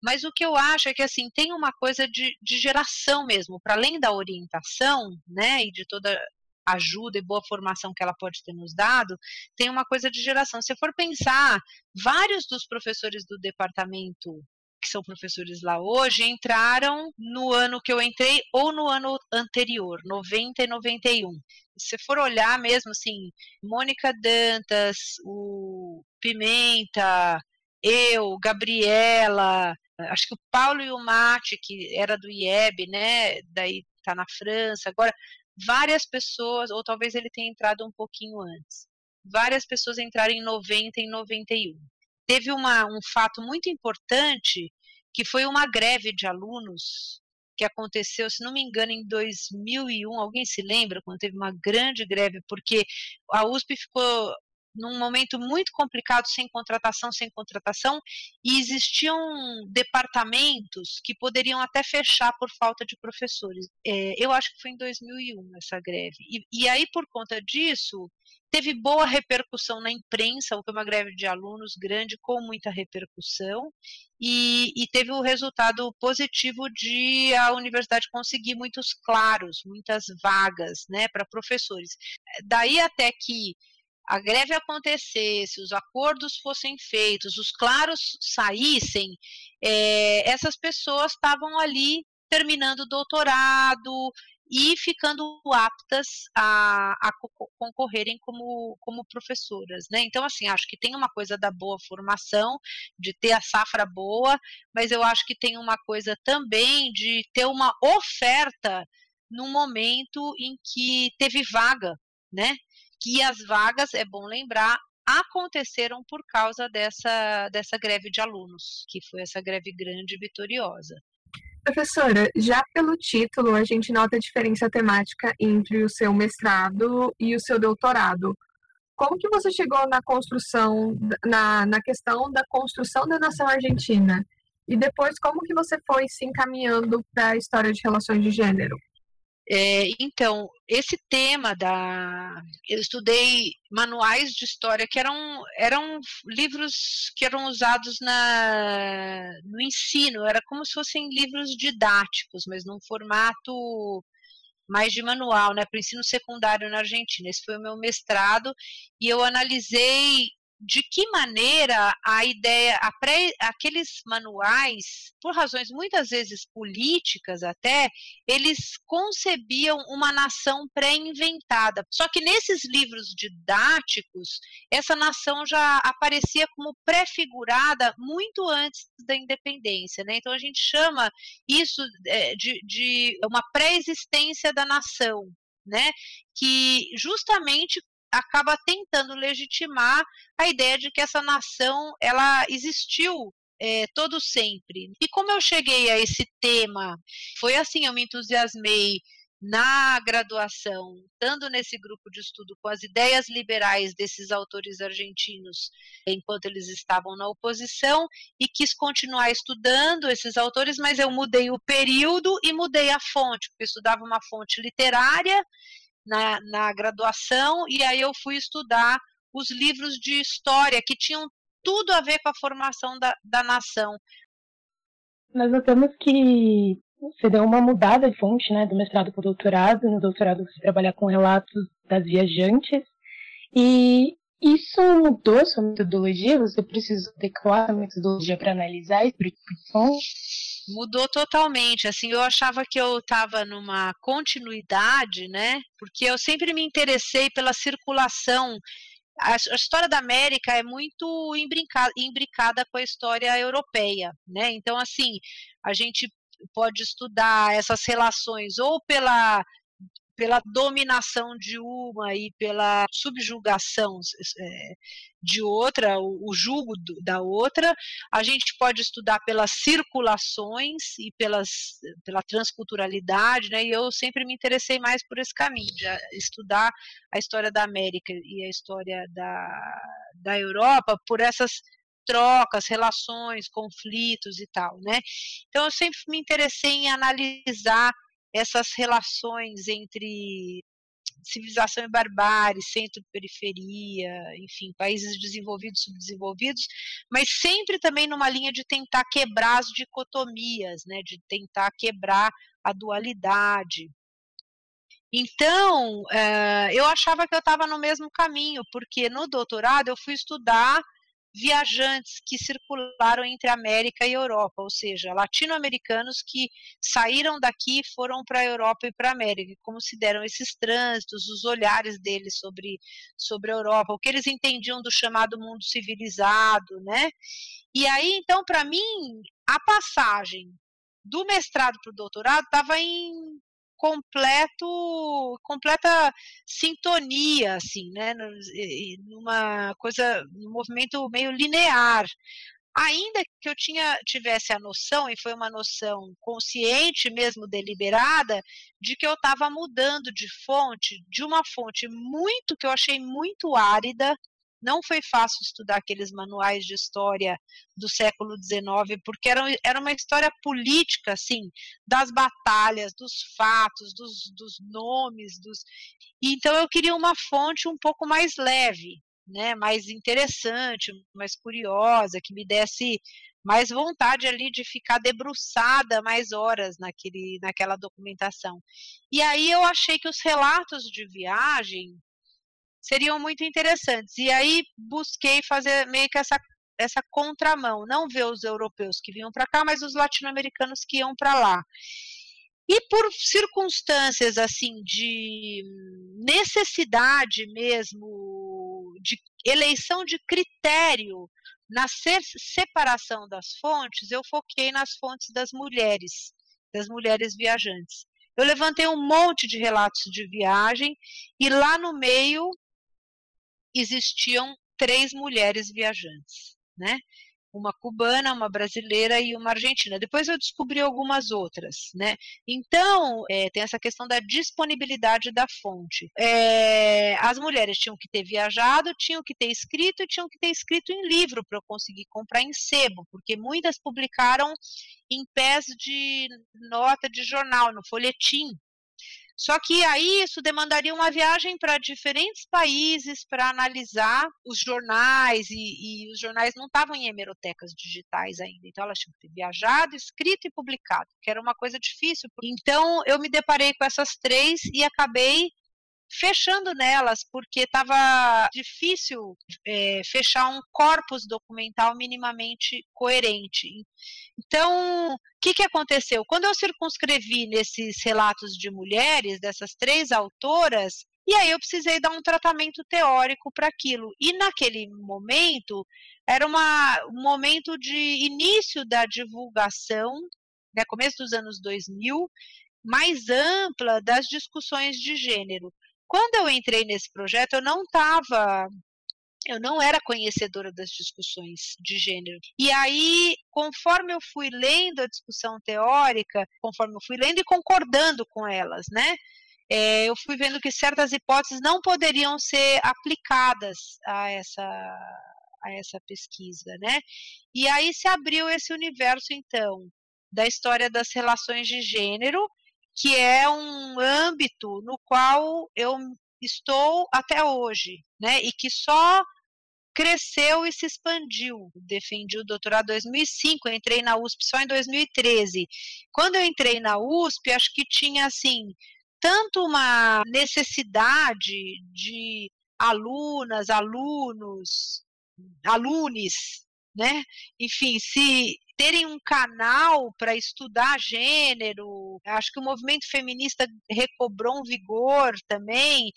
Mas o que eu acho é que assim tem uma coisa de, de geração mesmo, para além da orientação, né, e de toda ajuda e boa formação que ela pode ter nos dado, tem uma coisa de geração. Se for pensar, vários dos professores do departamento que são professores lá hoje, entraram no ano que eu entrei ou no ano anterior, 90 e 91. Se for olhar mesmo assim, Mônica Dantas, o Pimenta, eu, Gabriela, acho que o Paulo e o Mate, que era do IEB, né? Daí tá na França. Agora, várias pessoas, ou talvez ele tenha entrado um pouquinho antes. Várias pessoas entraram em 90 e 91 teve uma, um fato muito importante, que foi uma greve de alunos que aconteceu, se não me engano, em 2001. Alguém se lembra quando teve uma grande greve? Porque a USP ficou num momento muito complicado, sem contratação, sem contratação, e existiam departamentos que poderiam até fechar por falta de professores. É, eu acho que foi em 2001 essa greve. E, e aí, por conta disso, teve boa repercussão na imprensa, foi uma greve de alunos grande, com muita repercussão, e, e, teve o resultado positivo de a universidade conseguir muitos claros, muitas vagas né, para professores. Daí até que a greve acontecesse, os acordos fossem feitos, os claros saíssem, é, essas pessoas estavam ali terminando o doutorado, e ficando aptas a, a concorrerem como, como professoras, né? Então, assim, acho que tem uma coisa da boa formação, de ter a safra boa, mas eu acho que tem uma coisa também de ter uma oferta num momento em que teve vaga, né? Que as vagas, é bom lembrar, aconteceram por causa dessa, dessa greve de alunos, que foi essa greve grande e vitoriosa. Professora, já pelo título, a gente nota a diferença temática entre o seu mestrado e o seu doutorado. Como que você chegou na construção, na, na questão da construção da nação argentina? E depois, como que você foi se encaminhando para a história de relações de gênero? É, então, esse tema da. Eu estudei manuais de história que eram, eram livros que eram usados na, no ensino, era como se fossem livros didáticos, mas num formato mais de manual, né, para o ensino secundário na Argentina. Esse foi o meu mestrado e eu analisei de que maneira a ideia, a pré, aqueles manuais, por razões muitas vezes políticas até, eles concebiam uma nação pré-inventada. Só que nesses livros didáticos, essa nação já aparecia como prefigurada muito antes da independência. Né? Então a gente chama isso é, de, de uma pré-existência da nação. Né, que justamente acaba tentando legitimar a ideia de que essa nação ela existiu é, todo sempre. E como eu cheguei a esse tema, foi assim, eu me entusiasmei na graduação, estando nesse grupo de estudo com as ideias liberais desses autores argentinos, enquanto eles estavam na oposição, e quis continuar estudando esses autores, mas eu mudei o período e mudei a fonte, porque eu estudava uma fonte literária na, na graduação, e aí eu fui estudar os livros de história que tinham tudo a ver com a formação da, da nação. Nós notamos que você deu uma mudada de fonte, né, do mestrado para o doutorado. No doutorado você trabalha com relatos das viajantes. E isso mudou sua metodologia? Você precisa adequar a metodologia para analisar esse tipo de fonte? Mudou totalmente. Assim, eu achava que eu estava numa continuidade, né? Porque eu sempre me interessei pela circulação. A, a história da América é muito imbricada, imbricada com a história europeia, né? Então, assim, a gente pode estudar essas relações ou pela pela dominação de uma e pela subjugação é, de outra, o, julgo da outra, a gente pode estudar pelas circulações e pelas, pela transculturalidade, né? E eu sempre me interessei mais por esse caminho, de estudar a história da América e a história da, da Europa por essas trocas, relações, conflitos e tal, né? Então eu sempre me interessei em analisar essas relações entre civilização e barbárie, centro-periferia, enfim, países desenvolvidos, subdesenvolvidos, mas sempre também numa linha de tentar quebrar as dicotomias, né, de tentar quebrar a dualidade. Então, uh, eu achava que eu estava no mesmo caminho, porque no doutorado eu fui estudar viajantes que circularam entre América e Europa, ou seja, latino-americanos que saíram daqui e foram para a Europa e para a América, como se deram esses trânsitos, os olhares deles sobre, sobre a Europa, o que eles entendiam do chamado mundo civilizado, né? E aí, então, para mim, a passagem do mestrado para o doutorado estava em completo completa sintonia assim né numa coisa um movimento meio linear. Ainda que eu tinha tivesse a noção e foi uma noção consciente mesmo deliberada de que eu estava mudando de fonte de uma fonte muito que eu achei muito árida não foi fácil estudar aqueles manuais de história do século XIX, porque era, era uma história política, assim, das batalhas, dos fatos, dos, dos nomes, dos... então eu queria uma fonte um pouco mais leve, né, mais interessante, mais curiosa, que me desse mais vontade ali de ficar debruçada mais horas naquele, naquela documentação. E aí eu achei que os relatos de viagem seriam muito interessantes. E aí busquei fazer meio que essa, essa contramão, não ver os europeus que vinham para cá, mas os latino-americanos que iam para lá. E por circunstâncias assim de necessidade mesmo, de eleição de critério na separação das fontes, eu foquei nas fontes das mulheres, das mulheres viajantes. Eu levantei um monte de relatos de viagem e lá no meio existiam três mulheres viajantes, né? Uma cubana, uma brasileira e uma argentina. Depois eu descobri algumas outras, né? Então, é, tem essa questão da disponibilidade da fonte. É, as mulheres tinham que ter viajado, tinham que ter escrito e tinham que ter escrito em livro para eu conseguir comprar em sebo, porque muitas publicaram em pés de nota de jornal, no folhetim, só que aí isso demandaria uma viagem para diferentes países para analisar os jornais, e, e, os jornais não estavam em hemerotecas digitais ainda, então elas tinham que ter viajado, escrito e publicado, que era uma coisa difícil. Então eu me deparei com essas três e acabei fechando nelas, porque estava difícil é, fechar um corpus documental minimamente coerente. Então, o que, que aconteceu? Quando eu circunscrevi nesses relatos de mulheres, dessas três autoras, e aí eu precisei dar um tratamento teórico para aquilo. E naquele momento, era uma, um momento de início da divulgação, né, começo dos anos 2000, mais ampla das discussões de gênero. Quando eu entrei nesse projeto, eu não estava eu não era conhecedora das discussões de gênero. E aí, conforme eu fui lendo a discussão teórica, conforme eu fui lendo e concordando com elas, né? É, eu fui vendo que certas hipóteses não poderiam ser aplicadas a essa, a essa pesquisa, né? E aí se abriu esse universo, então, da história das relações de gênero que é um âmbito no qual eu estou até hoje, né? E que só cresceu e se expandiu. Defendi o doutorado em 2005, eu entrei na USP só em 2013. Quando eu entrei na USP, acho que tinha assim tanto uma necessidade de alunas, alunos, alunos, né? Enfim, se terem um canal para estudar gênero. Acho que o movimento feminista recobrou um vigor também.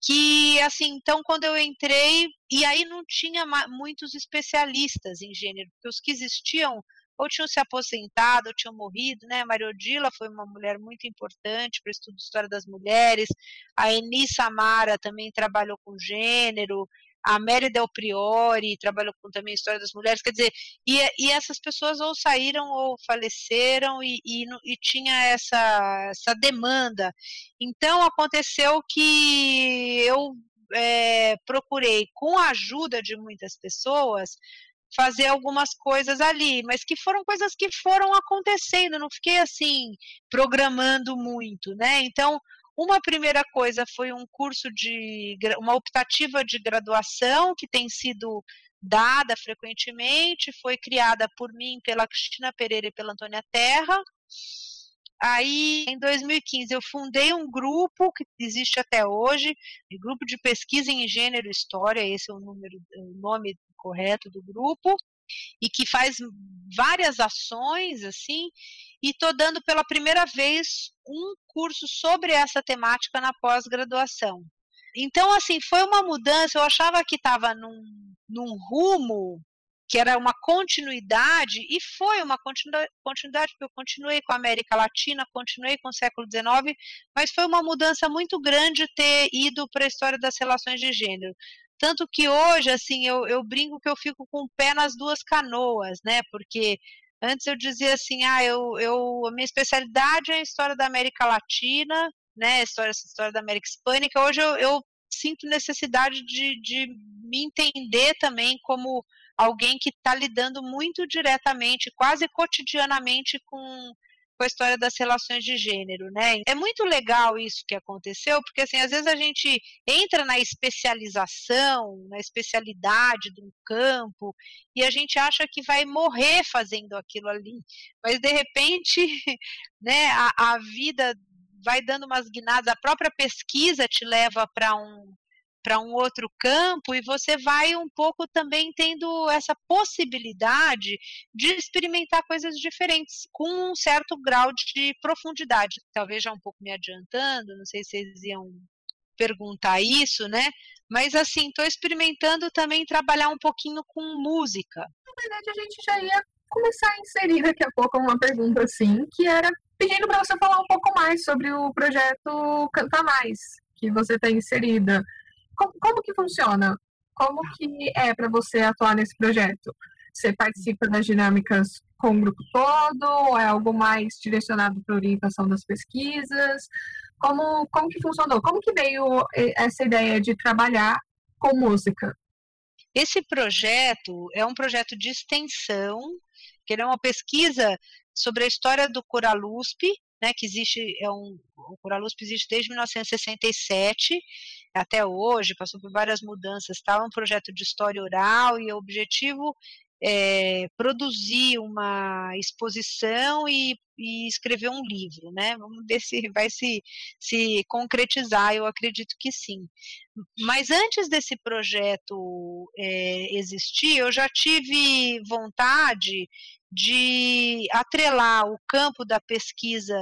Que, assim, então, quando eu entrei, e aí não tinha muitos especialistas em gênero, porque os que existiam ou tinham se aposentado, ou tinham morrido, né? A Maria Odila foi uma mulher muito importante para o estudo de história das mulheres, a Eni Samara também trabalhou com gênero, a Mary Del Priori trabalhou com também a história das mulheres, quer dizer, e, e essas pessoas ou saíram ou faleceram e, e, e tinha essa, essa demanda. Então aconteceu que eu é, procurei, com a ajuda de muitas pessoas, fazer algumas coisas ali, mas que foram coisas que foram acontecendo, não fiquei assim programando muito, né? Então, uma primeira coisa foi um curso de uma optativa de graduação que tem sido dada frequentemente, foi criada por mim, pela Cristina Pereira e pela Antônia Terra. Aí, em 2015, eu fundei um grupo que existe até hoje, um grupo de pesquisa em gênero e história, esse é o, número, o nome correto do grupo e que faz várias ações assim e estou dando pela primeira vez um curso sobre essa temática na pós-graduação. Então, assim, foi uma mudança. Eu achava que estava num, num rumo que era uma continuidade, e foi uma continuidade, porque eu continuei com a América Latina, continuei com o século XIX, mas foi uma mudança muito grande ter ido para a história das relações de gênero. Tanto que hoje, assim, eu, eu brinco que eu fico com o pé nas duas canoas, né? Porque antes eu dizia assim, ah, eu, eu, a minha especialidade é a história da América Latina, né? História, história da América Hispânica. Hoje eu, eu sinto necessidade de, de me entender também como alguém que está lidando muito diretamente, quase cotidianamente com com a história das relações de gênero, né? É muito legal isso que aconteceu, porque assim, às vezes a gente entra na especialização, na especialidade de um campo, e a gente acha que vai morrer fazendo aquilo ali. Mas de repente, né, a, a vida vai dando umas guinadas, a própria pesquisa te leva para um para um outro campo e você vai um pouco também tendo essa possibilidade de experimentar coisas diferentes com um certo grau de profundidade. Talvez já um pouco me adiantando, não sei se vocês iam perguntar isso, né? Mas assim, estou experimentando também trabalhar um pouquinho com música. Na verdade, a gente já ia começar a inserir daqui a pouco uma pergunta assim, que era pedindo para você falar um pouco mais sobre o projeto Canta Mais, que você está inserida. Como, como que funciona? Como que é para você atuar nesse projeto? Você participa das dinâmicas com o grupo todo? Ou é algo mais direcionado para orientação das pesquisas? Como, como que funcionou? Como que veio essa ideia de trabalhar com música? Esse projeto é um projeto de extensão, que é uma pesquisa sobre a história do Coralusp, né, que existe, é um, o Coralusp existe desde 1967 até hoje, passou por várias mudanças, tal, é um projeto de história oral e o objetivo é produzir uma exposição e, e, escrever um livro, né? Vamos ver se vai se, se concretizar, eu acredito que sim. Mas antes desse projeto é, existir, eu já tive vontade de atrelar o campo da pesquisa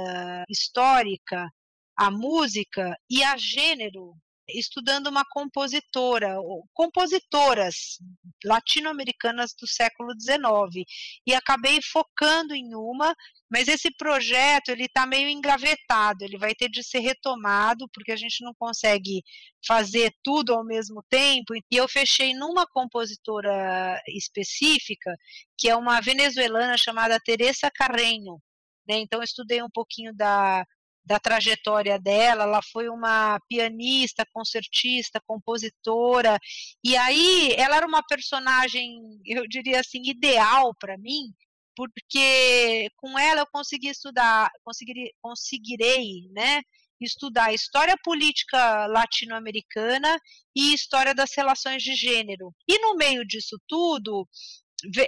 histórica à música e a gênero estudando uma compositora, compositoras latino-americanas do século XIX, e acabei focando em uma, mas esse projeto ele está meio engavetado, ele vai ter de ser retomado, porque a gente não consegue fazer tudo ao mesmo tempo, e eu fechei numa compositora específica, que é uma venezuelana chamada Teresa Carreño, né? Então, estudei um pouquinho da da trajetória dela, ela foi uma pianista, concertista, compositora, e aí ela era uma personagem, eu diria assim, ideal para mim, porque com ela eu consegui estudar, conseguirei, conseguirei, né, estudar história política latino-americana e história das relações de gênero. E no meio disso tudo,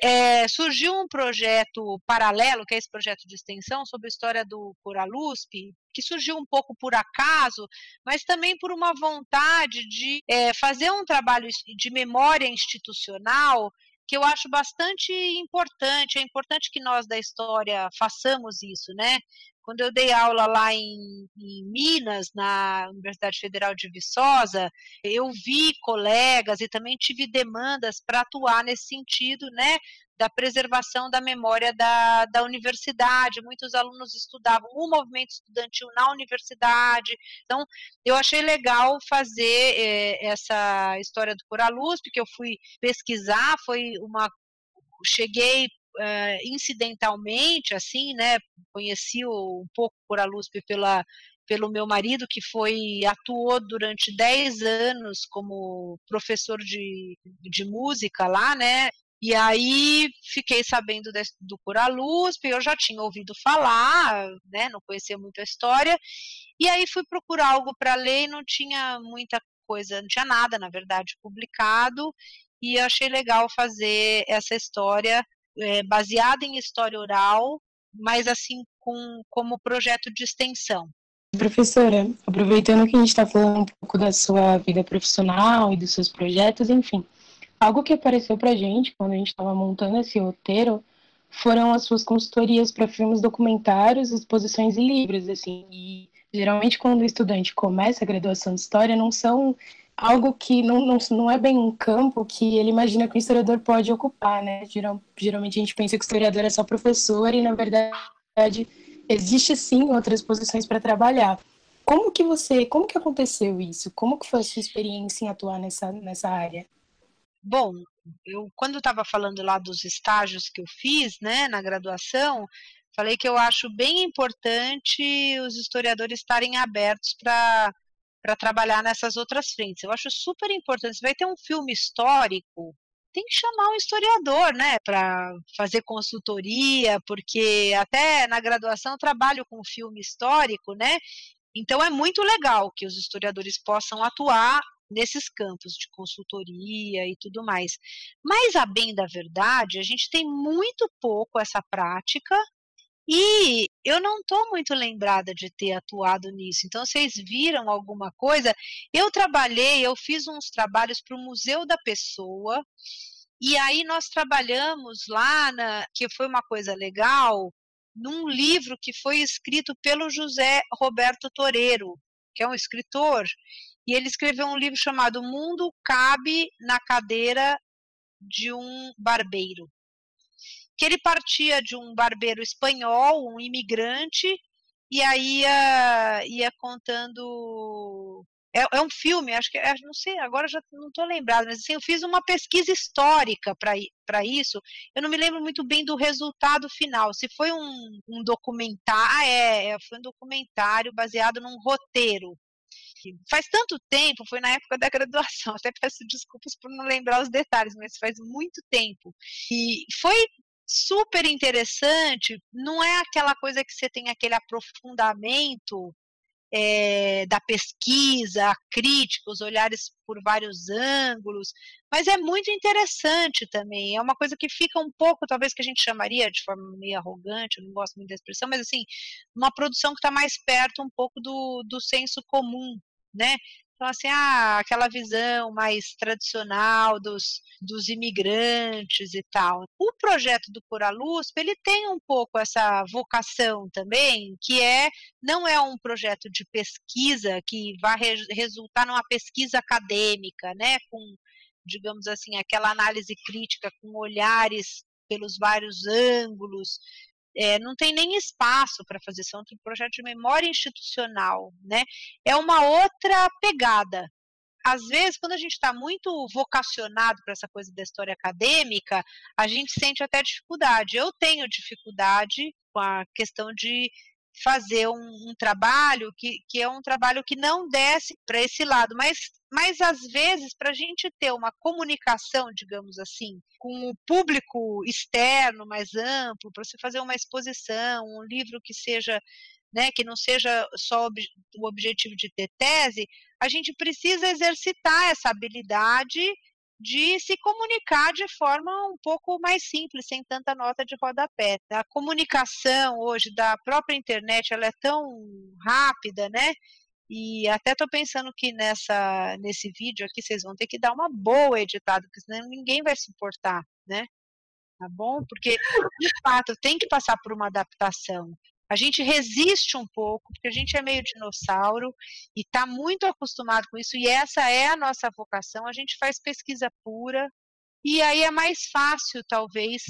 é, surgiu um projeto paralelo, que é esse projeto de extensão, sobre a história do Coralusp, que surgiu um pouco por acaso, mas também por uma vontade de é, fazer um trabalho de memória institucional que eu acho bastante importante. É importante que nós da história façamos isso, né? Quando eu dei aula lá em, em, Minas, na Universidade Federal de Viçosa, eu vi colegas e também tive demandas para atuar nesse sentido, né? Da preservação da memória da, da universidade. Muitos alunos estudavam o movimento estudantil na universidade. Então, eu achei legal fazer é, essa história do Coralusp, que eu fui pesquisar, foi uma cheguei uh, incidentalmente, assim, né, conheci um pouco Lusp pela, pelo meu marido, que foi atuou durante 10 anos como professor de, de música lá, né, e aí fiquei sabendo de, do Curalusp, eu já tinha ouvido falar, né, não conhecia muito a história, e aí fui procurar algo para ler e não tinha muita coisa, não tinha nada, na verdade, publicado, e achei legal fazer essa história é, baseada em história oral, mas assim com, como projeto de extensão. Professora, aproveitando que a gente está falando um pouco da sua vida profissional e dos seus projetos, enfim, Algo que apareceu pra gente quando a gente estava montando esse roteiro foram as suas consultorias para filmes documentários, exposições e livros, assim. E geralmente quando o estudante começa a graduação de história, não são algo que não, não, não é bem um campo que ele imagina que o historiador pode ocupar, né? Geral, geralmente a gente pensa que o historiador é só professor e, na verdade, existe sim outras posições para trabalhar. Como que você, como que aconteceu isso? Como que foi a sua experiência em atuar nessa, nessa área? Bom, eu quando estava falando lá dos estágios que eu fiz, né, na graduação, falei que eu acho bem importante os historiadores estarem abertos para para trabalhar nessas outras frentes. Eu acho super importante. Você vai ter um filme histórico, tem que chamar um historiador, né, para fazer consultoria, porque até na graduação eu trabalho com filme histórico, né? Então é muito legal que os historiadores possam atuar nesses campos de consultoria e tudo mais. Mas a bem da verdade, a gente tem muito pouco essa prática e eu não estou muito lembrada de ter atuado nisso. Então, vocês viram alguma coisa? Eu trabalhei, eu fiz uns trabalhos para o Museu da Pessoa, e aí nós trabalhamos lá, na, que foi uma coisa legal, num livro que foi escrito pelo José Roberto Toreiro, que é um escritor, e ele escreveu um livro chamado Mundo Cabe na Cadeira de um Barbeiro que ele partia de um barbeiro espanhol, um imigrante, e aí ia, ia contando. É, é um filme, acho que, é, não sei, agora já não estou lembrado, mas assim, eu fiz uma pesquisa histórica para isso. Eu não me lembro muito bem do resultado final. Se foi um, um documentário, ah, é, é, foi um documentário baseado num roteiro faz tanto tempo, foi na época da graduação, até peço desculpas por não lembrar os detalhes, mas faz muito tempo. E foi super interessante, não é aquela coisa que você tem aquele aprofundamento é, da pesquisa, a crítica, os olhares por vários ângulos, mas é muito interessante também. É uma coisa que fica um pouco, talvez que a gente chamaria de forma meio arrogante, eu não gosto muito da expressão, mas assim, uma produção que está mais perto um pouco do, do senso comum, né? Então, assim, ah, aquela visão mais tradicional dos, dos imigrantes e tal. O projeto do Luz ele tem um pouco essa vocação também, que é não é um projeto de pesquisa que vai re resultar numa pesquisa acadêmica, né, com, digamos assim, aquela análise crítica com olhares pelos vários ângulos, é, não tem nem espaço para fazer, são um projeto de memória institucional, né? É uma outra pegada. Às vezes, quando a gente está muito vocacionado para essa coisa da história acadêmica, a gente sente até dificuldade. Eu tenho dificuldade com a questão de fazer um, um, trabalho que, que é um trabalho que não desce para esse lado, mas, mas às vezes para a gente ter uma comunicação, digamos assim, com o público externo mais amplo, para você fazer uma exposição, um livro que seja, né, que não seja só ob o objetivo de ter tese, a gente precisa exercitar essa habilidade de se comunicar de forma um pouco mais simples, sem tanta nota de rodapé. A comunicação hoje da própria internet ela é tão rápida, né? E até estou pensando que nessa, nesse vídeo aqui vocês vão ter que dar uma boa editada, porque senão ninguém vai suportar, né? Tá bom? Porque, de fato, tem que passar por uma adaptação. A gente resiste um pouco, porque a gente é meio dinossauro e está muito acostumado com isso, e essa é a nossa vocação. A gente faz pesquisa pura, e aí é mais fácil, talvez,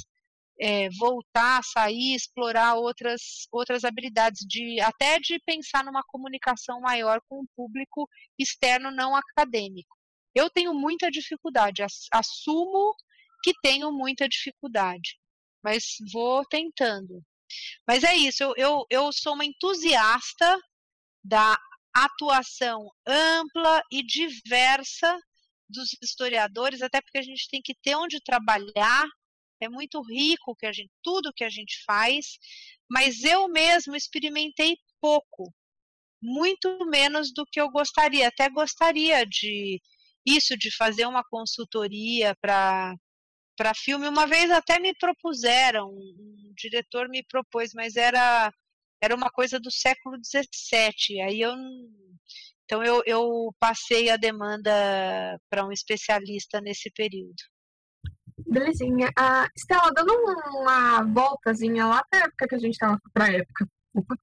é, voltar, sair, explorar outras, outras habilidades, de até de pensar numa comunicação maior com o público externo não acadêmico. Eu tenho muita dificuldade, assumo que tenho muita dificuldade, mas vou tentando. Mas é isso, eu, eu, eu sou uma entusiasta da atuação ampla e diversa dos historiadores, até porque a gente tem que ter onde trabalhar. É muito rico que a gente, tudo que a gente faz, mas eu mesmo experimentei pouco, muito menos do que eu gostaria. Até gostaria de isso, de fazer uma consultoria para para filme. Uma vez até me propuseram, um diretor me propôs, mas era era uma coisa do século XVII. Aí eu então eu, eu passei a demanda para um especialista nesse período. Belezinha. Ah, Estela, dando uma voltazinha lá para a época que a gente estava. Para época,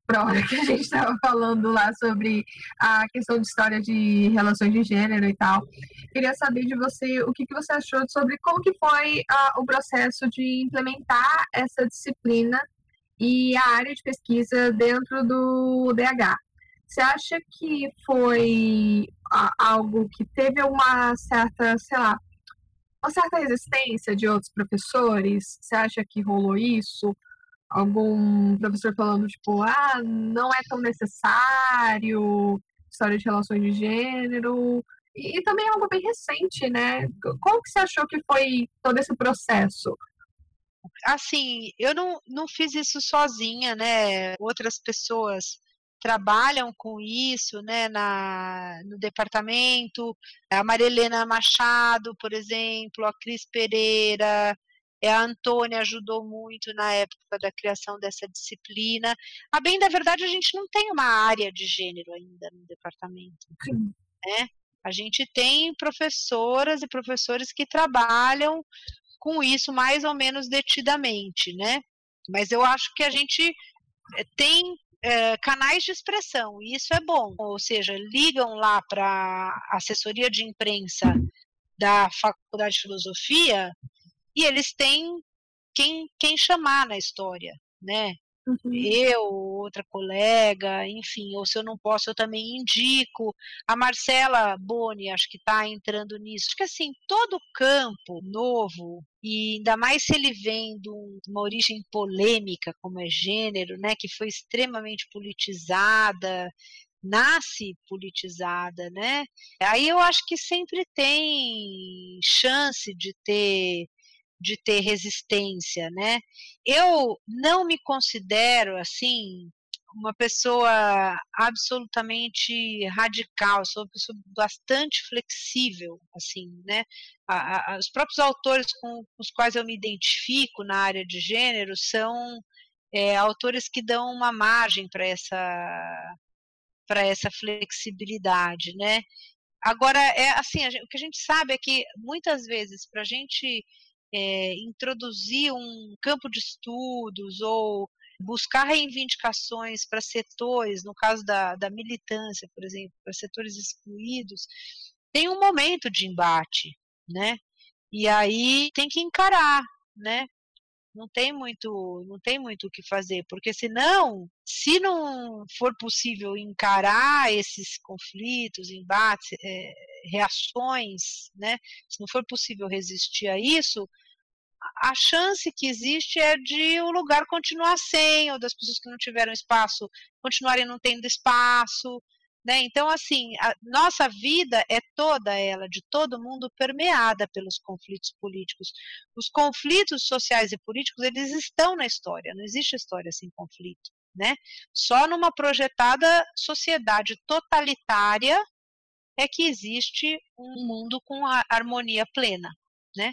para hora que a gente estava falando lá sobre a questão de história de relações de gênero e tal. Queria saber de você o que, que você achou sobre como que foi ah, o processo de implementar essa disciplina e a área de pesquisa dentro do DH. Você acha que foi algo que teve uma certa, sei lá, uma certa resistência de outros professores? Você acha que rolou isso? Algum professor falando, tipo, ah, não é tão necessário, história de relações de gênero. E, e também é algo bem recente, né? Como que você achou que foi todo esse processo? Assim, eu não, não fiz isso sozinha, né? Outras pessoas trabalham com isso né, na, no departamento. A Marilena Machado, por exemplo, a Cris Pereira, a Antônia ajudou muito na época da criação dessa disciplina. A bem da verdade, a gente não tem uma área de gênero ainda no departamento. Né? A gente tem professoras e professores que trabalham com isso mais ou menos detidamente, né? Mas eu acho que a gente eh, tem é, canais de expressão, e isso é bom. Ou seja, ligam lá para a assessoria de imprensa da Faculdade de Filosofia e eles têm quem, quem chamar na história, né? Uhum. Eu, outra colega, enfim, ou se eu não posso, eu também indico. A Marcela Boni, acho que está entrando nisso. Acho que assim, todo campo novo, e ainda mais se ele vem de uma origem polêmica, como é gênero, né, que foi extremamente politizada, nasce politizada, né? Aí eu acho que sempre tem chance de ter de ter resistência, né? Eu não me considero assim uma pessoa absolutamente radical, sou uma pessoa bastante flexível, assim, né? A, a, os próprios autores com os quais eu me identifico na área de gênero são é, autores que dão uma margem para essa para essa flexibilidade, né? Agora é assim, o que a gente sabe é que muitas vezes para a gente é, introduzir um campo de estudos ou buscar reivindicações para setores, no caso da, da militância, por exemplo, para setores excluídos, tem um momento de embate, né? E aí tem que encarar, né? Não tem muito, não tem muito o que fazer, porque senão, se não for possível encarar esses conflitos, embates, é, reações, né? Se não for possível resistir a isso, a chance que existe é de o lugar continuar sem, ou das pessoas que não tiveram espaço continuarem não tendo espaço. Né? Então, assim, a nossa vida é toda ela, de todo mundo, permeada pelos conflitos políticos. Os conflitos sociais e políticos, eles estão na história, não existe história sem conflito. Né? Só numa projetada sociedade totalitária é que existe um mundo com harmonia plena, né?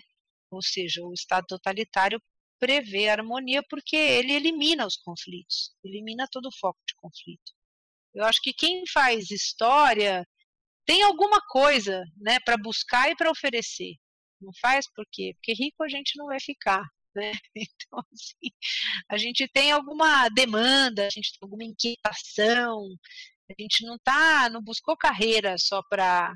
Ou seja, o Estado totalitário prevê a harmonia porque ele elimina os conflitos, elimina todo o foco de conflito. Eu acho que quem faz história tem alguma coisa né, para buscar e para oferecer. Não faz por quê? Porque rico a gente não vai ficar. Né? Então, assim, a gente tem alguma demanda, a gente tem alguma inquietação, a gente não tá, não buscou carreira só para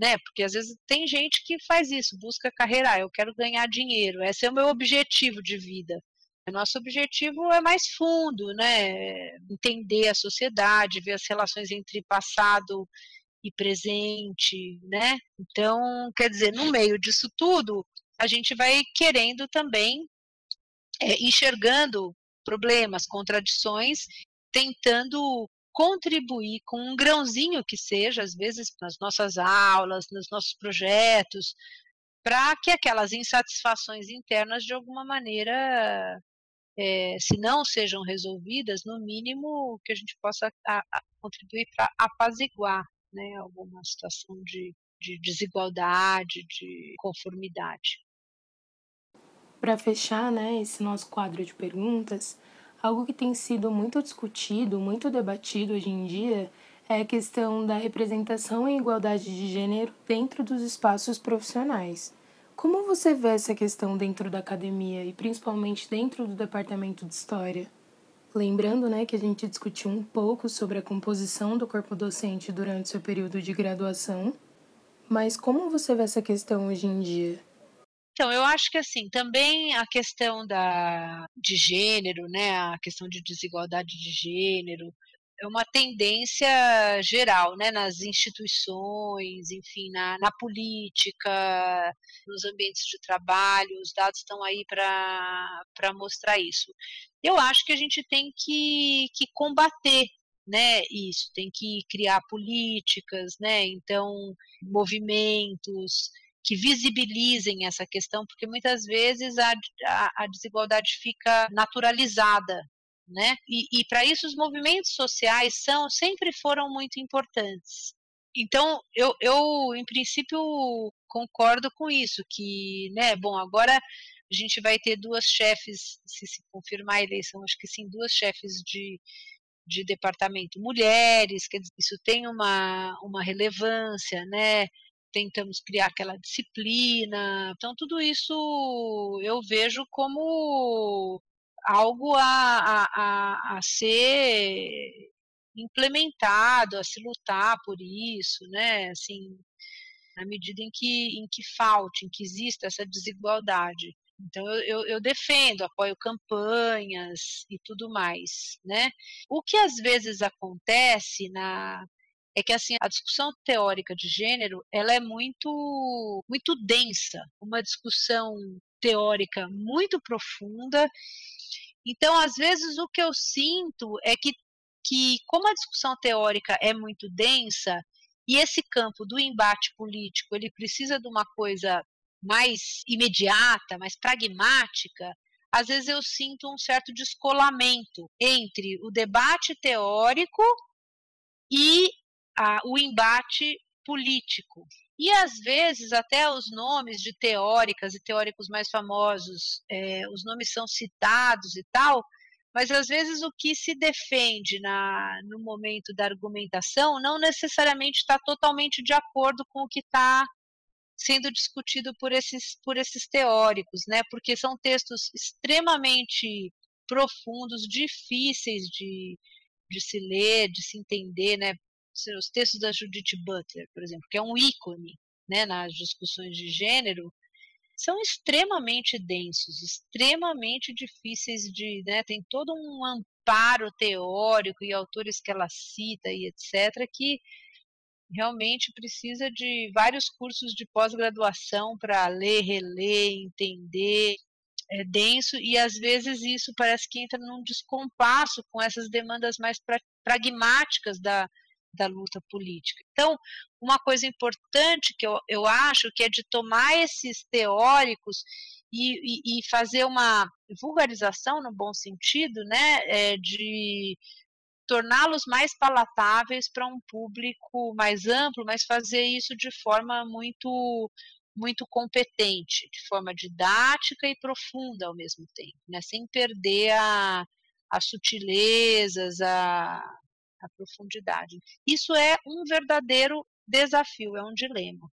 né? Porque às vezes tem gente que faz isso, busca carreira, ah, eu quero ganhar dinheiro, esse é o meu objetivo de vida. Nosso objetivo é mais fundo, né? Entender a sociedade, ver as relações entre passado e presente, né? Então, quer dizer, no meio disso tudo, a gente vai querendo também é, enxergando problemas, contradições, tentando contribuir com um grãozinho que seja, às vezes nas nossas aulas, nos nossos projetos, para que aquelas insatisfações internas, de alguma maneira, é, se não sejam resolvidas, no mínimo que a gente possa a, a contribuir para apaziguar né, alguma situação de, de desigualdade, de conformidade. Para fechar né, esse nosso quadro de perguntas, Algo que tem sido muito discutido, muito debatido hoje em dia é a questão da representação e igualdade de gênero dentro dos espaços profissionais. Como você vê essa questão dentro da academia e principalmente dentro do departamento de história? Lembrando, né, que a gente discutiu um pouco sobre a composição do corpo docente durante seu período de graduação, mas como você vê essa questão hoje em dia? Então, eu acho que assim, também a questão da, de gênero, né, a questão de desigualdade de gênero, é uma tendência geral, né, nas instituições, enfim, na, na política, nos ambientes de trabalho, os dados estão aí para mostrar isso. Eu acho que a gente tem que, que combater né, isso, tem que criar políticas, né, então movimentos, que visibilizem essa questão, porque muitas vezes a, a, a desigualdade fica naturalizada, né? E, e para isso os movimentos sociais são sempre foram muito importantes. Então eu, eu em princípio concordo com isso, que, né? Bom, agora a gente vai ter duas chefes, se se confirmar a eleição, acho que sim, duas chefes de, de departamento mulheres, quer dizer, isso tem uma, uma relevância, né? Tentamos criar aquela disciplina. Então, tudo isso eu vejo como algo a, a, a ser implementado, a se lutar por isso, né? Assim, na medida em que, em que falte, em que exista essa desigualdade. Então eu, eu, eu, defendo, apoio campanhas e tudo mais, né? O que às vezes acontece na é que assim a discussão teórica de gênero ela é muito muito densa, uma discussão teórica muito profunda. Então, às vezes o que eu sinto é que que como a discussão teórica é muito densa e esse campo do embate político, ele precisa de uma coisa mais imediata, mais pragmática, às vezes eu sinto um certo descolamento entre o debate teórico e a, o embate político. E às vezes até os nomes de teóricas e teóricos mais famosos, é, os nomes são citados e tal, mas às vezes o que se defende na, no momento da argumentação não necessariamente está totalmente de acordo com o que está sendo discutido por esses, por esses teóricos, né? porque são textos extremamente profundos, difíceis de, de se ler, de se entender, né? Os textos da Judith Butler, por exemplo, que é um ícone né, nas discussões de gênero, são extremamente densos, extremamente difíceis de. Né, tem todo um amparo teórico e autores que ela cita e etc., que realmente precisa de vários cursos de pós-graduação para ler, reler, entender. É denso e às vezes isso parece que entra num descompasso com essas demandas mais pra, pragmáticas da, da luta política. Então, uma coisa importante que eu, eu acho que é de tomar esses teóricos e, e, e fazer uma vulgarização no bom sentido, né, é, de torná-los mais palatáveis para um público mais amplo, mas fazer isso de forma muito muito competente, de forma didática e profunda ao mesmo tempo, né, sem perder a, as sutilezas, a, a profundidade. Isso é um verdadeiro desafio, é um dilema.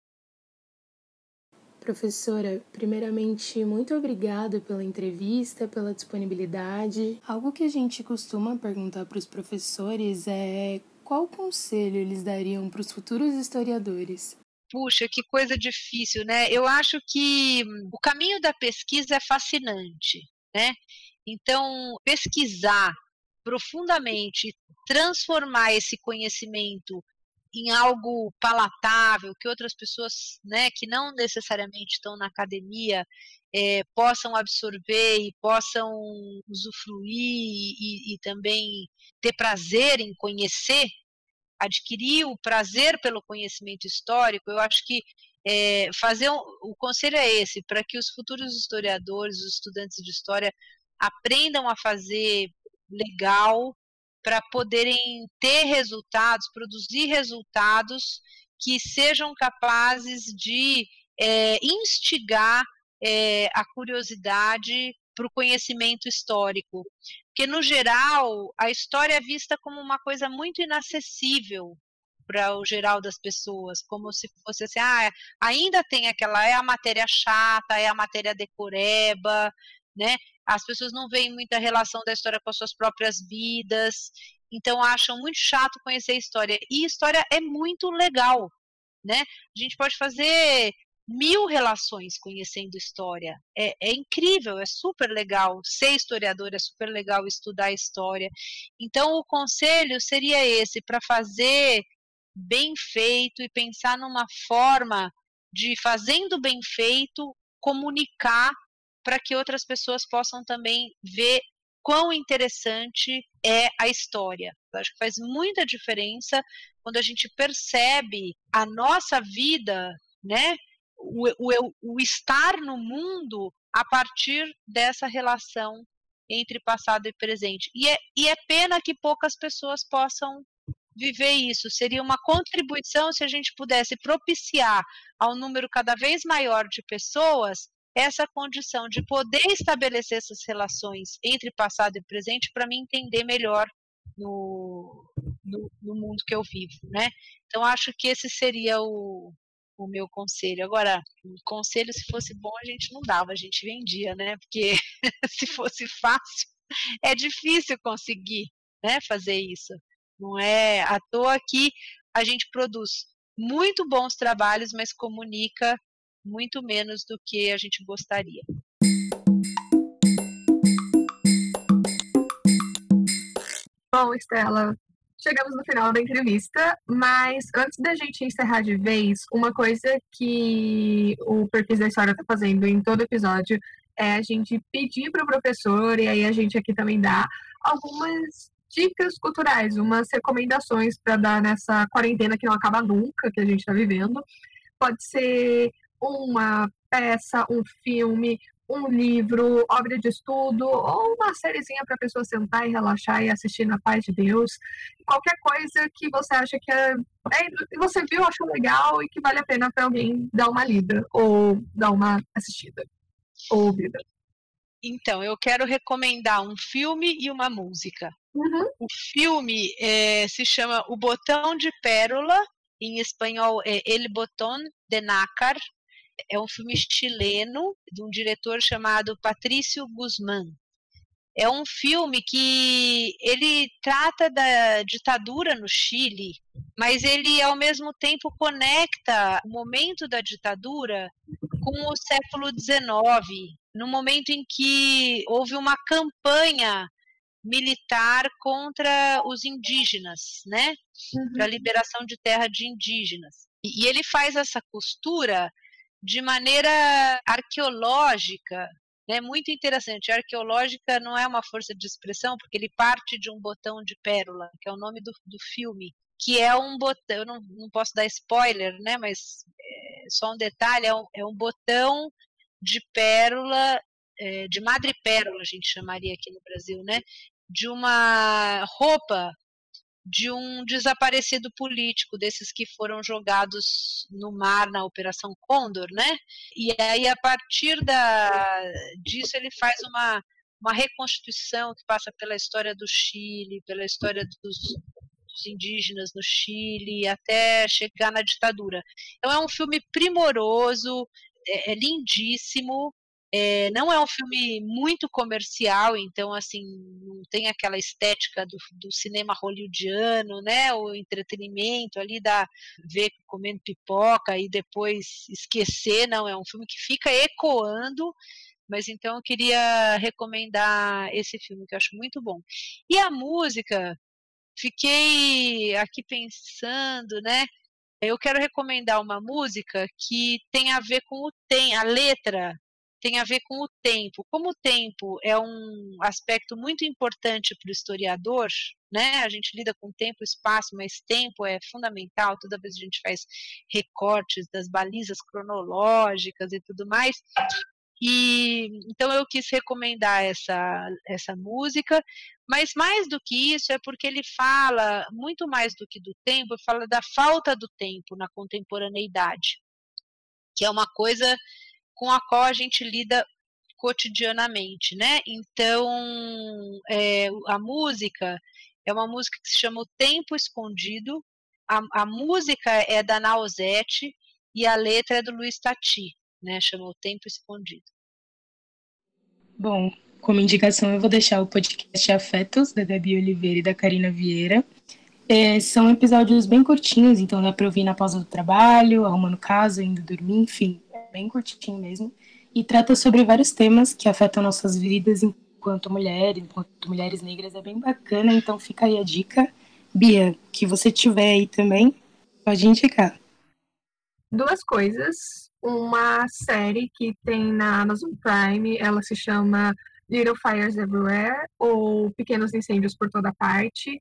Professora, primeiramente, muito obrigada pela entrevista, pela disponibilidade. Algo que a gente costuma perguntar para os professores é qual conselho eles dariam para os futuros historiadores? Puxa, que coisa difícil, né? Eu acho que o caminho da pesquisa é fascinante, né? Então, pesquisar profundamente, transformar esse conhecimento em algo palatável, que outras pessoas, né, que não necessariamente estão na academia, é, possam absorver e possam usufruir e, e também ter prazer em conhecer, adquirir o prazer pelo conhecimento histórico, eu acho que é, fazer um, o conselho é esse, para que os futuros historiadores, os estudantes de história aprendam a fazer legal para poderem ter resultados, produzir resultados que sejam capazes de é, instigar é, a curiosidade para o conhecimento histórico. Porque, no geral, a história é vista como uma coisa muito inacessível para o geral das pessoas, como se fosse assim, ah, ainda tem aquela, é a matéria chata, é a matéria decoreba, né? As pessoas não veem muita relação da história com as suas próprias vidas, então acham muito chato conhecer a história. E história é muito legal, né? A gente pode fazer mil relações conhecendo história. É, é, incrível, é super legal. Ser historiador é super legal estudar história. Então, o conselho seria esse: para fazer bem feito e pensar numa forma de, fazendo bem feito, comunicar para que outras pessoas possam também ver quão interessante é a história. Eu acho que faz muita diferença quando a gente percebe a nossa vida, né, o, o, o estar no mundo a partir dessa relação entre passado e presente. E é, e é pena que poucas pessoas possam viver isso. Seria uma contribuição se a gente pudesse propiciar ao número cada vez maior de pessoas essa condição de poder estabelecer essas relações entre passado e presente para me entender melhor no, no, no, mundo que eu vivo, né? Então acho que esse seria o, o meu conselho. Agora, o conselho, se fosse bom, a gente não dava, a gente vendia, né? Porque se fosse fácil, é difícil conseguir né, fazer isso. Não é à toa que a gente produz muito bons trabalhos, mas comunica muito menos do que a gente gostaria. Bom, Estela, chegamos no final da entrevista, mas antes da gente encerrar de vez, uma coisa que o Perfis da História está fazendo em todo episódio é a gente pedir para o professor, e aí a gente aqui também dá, algumas dicas culturais, umas recomendações para dar nessa quarentena que não acaba nunca, que a gente está vivendo. Pode ser uma peça, um filme, um livro, obra de estudo ou uma sériezinha para a pessoa sentar e relaxar e assistir na paz de Deus. Qualquer coisa que você acha que é, é você viu, achou legal e que vale a pena para alguém dar uma lida ou dar uma assistida ou ouvida. Então, eu quero recomendar um filme e uma música. Uhum. O filme é, se chama O Botão de Pérola, em espanhol é El Botón de Nácar, é um filme chileno de um diretor chamado Patrício Guzmán. É um filme que ele trata da ditadura no Chile, mas ele ao mesmo tempo conecta o momento da ditadura com o século XIX, no momento em que houve uma campanha militar contra os indígenas, né? Uhum. Para a liberação de terra de indígenas. E, e ele faz essa costura de maneira arqueológica, né, muito interessante. Arqueológica não é uma força de expressão, porque ele parte de um botão de pérola, que é o nome do, do filme, que é um botão, eu não, não posso dar spoiler, né, mas é, só um detalhe, é um, é um botão de pérola, é, de madrepérola, a gente chamaria aqui no Brasil, né, de uma roupa de um desaparecido político, desses que foram jogados no mar na Operação Condor, né? E aí, a partir da, disso, ele faz uma, uma reconstituição que passa pela história do Chile, pela história dos, dos indígenas no Chile, até chegar na ditadura. Então, é um filme primoroso, é, é lindíssimo, é, não é um filme muito comercial, então assim não tem aquela estética do, do, cinema hollywoodiano, né? O entretenimento ali da ver comendo pipoca e depois esquecer, não é um filme que fica ecoando. Mas então eu queria recomendar esse filme que eu acho muito bom. E a música, fiquei aqui pensando, né? Eu quero recomendar uma música que tem a ver com o tem, a letra tem a ver com o tempo. Como o tempo é um aspecto muito importante para o historiador, né? A gente lida com tempo e espaço, mas tempo é fundamental. Toda vez que a gente faz recortes das balizas cronológicas e tudo mais. E então eu quis recomendar essa essa música, mas mais do que isso é porque ele fala muito mais do que do tempo, fala da falta do tempo na contemporaneidade, que é uma coisa com a qual a gente lida cotidianamente, né? Então, é, a música é uma música que se chama O Tempo Escondido, a, a música é da Nausete e a letra é do Luiz Tati, né? Chama O Tempo Escondido. Bom, como indicação eu vou deixar o podcast Afetos, da Debbie Oliveira e da Karina Vieira. É, são episódios bem curtinhos, então dá para ouvir na pausa do trabalho, arrumando casa, indo dormir, enfim, bem curtinho mesmo. E trata sobre vários temas que afetam nossas vidas enquanto mulheres, enquanto mulheres negras, é bem bacana, então fica aí a dica. Bia, que você tiver aí também, pode indicar. Duas coisas. Uma série que tem na Amazon Prime, ela se chama Little Fires Everywhere, ou Pequenos Incêndios por Toda Parte.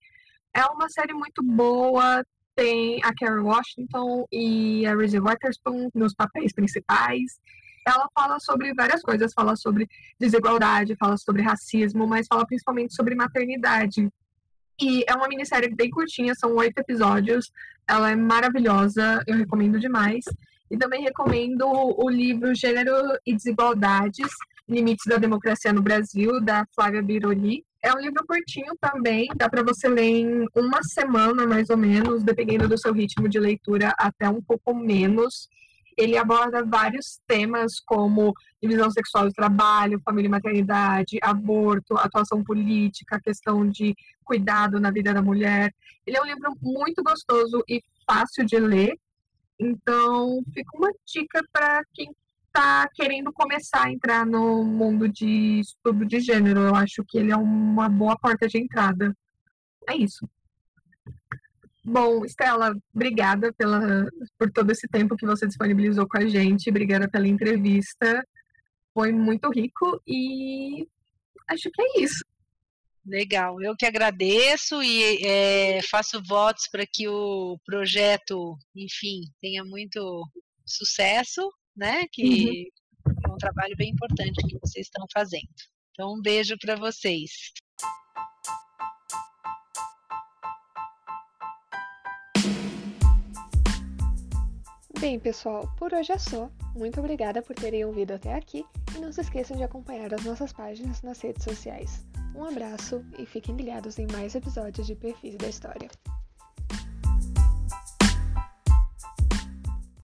É uma série muito boa, tem a Kerry Washington e a Reese Witherspoon nos papéis principais. Ela fala sobre várias coisas, fala sobre desigualdade, fala sobre racismo, mas fala principalmente sobre maternidade. E é uma minissérie bem curtinha, são oito episódios. Ela é maravilhosa, eu recomendo demais. E também recomendo o livro Gênero e Desigualdades, Limites da Democracia no Brasil, da Flávia Biroli. É um livro curtinho também, dá para você ler em uma semana, mais ou menos, dependendo do seu ritmo de leitura, até um pouco menos. Ele aborda vários temas como divisão sexual do trabalho, família e maternidade, aborto, atuação política, questão de cuidado na vida da mulher. Ele é um livro muito gostoso e fácil de ler. Então, fica uma dica para quem está querendo começar a entrar no mundo de estudo de gênero. Eu acho que ele é uma boa porta de entrada. É isso. Bom, Estela, obrigada pela, por todo esse tempo que você disponibilizou com a gente. Obrigada pela entrevista. Foi muito rico e acho que é isso. Legal, eu que agradeço e é, faço votos para que o projeto, enfim, tenha muito sucesso né? Que uhum. é um trabalho bem importante que vocês estão fazendo. Então, um beijo para vocês. Bem, pessoal, por hoje é só. Muito obrigada por terem ouvido até aqui e não se esqueçam de acompanhar as nossas páginas nas redes sociais. Um abraço e fiquem ligados em mais episódios de Perfis da História.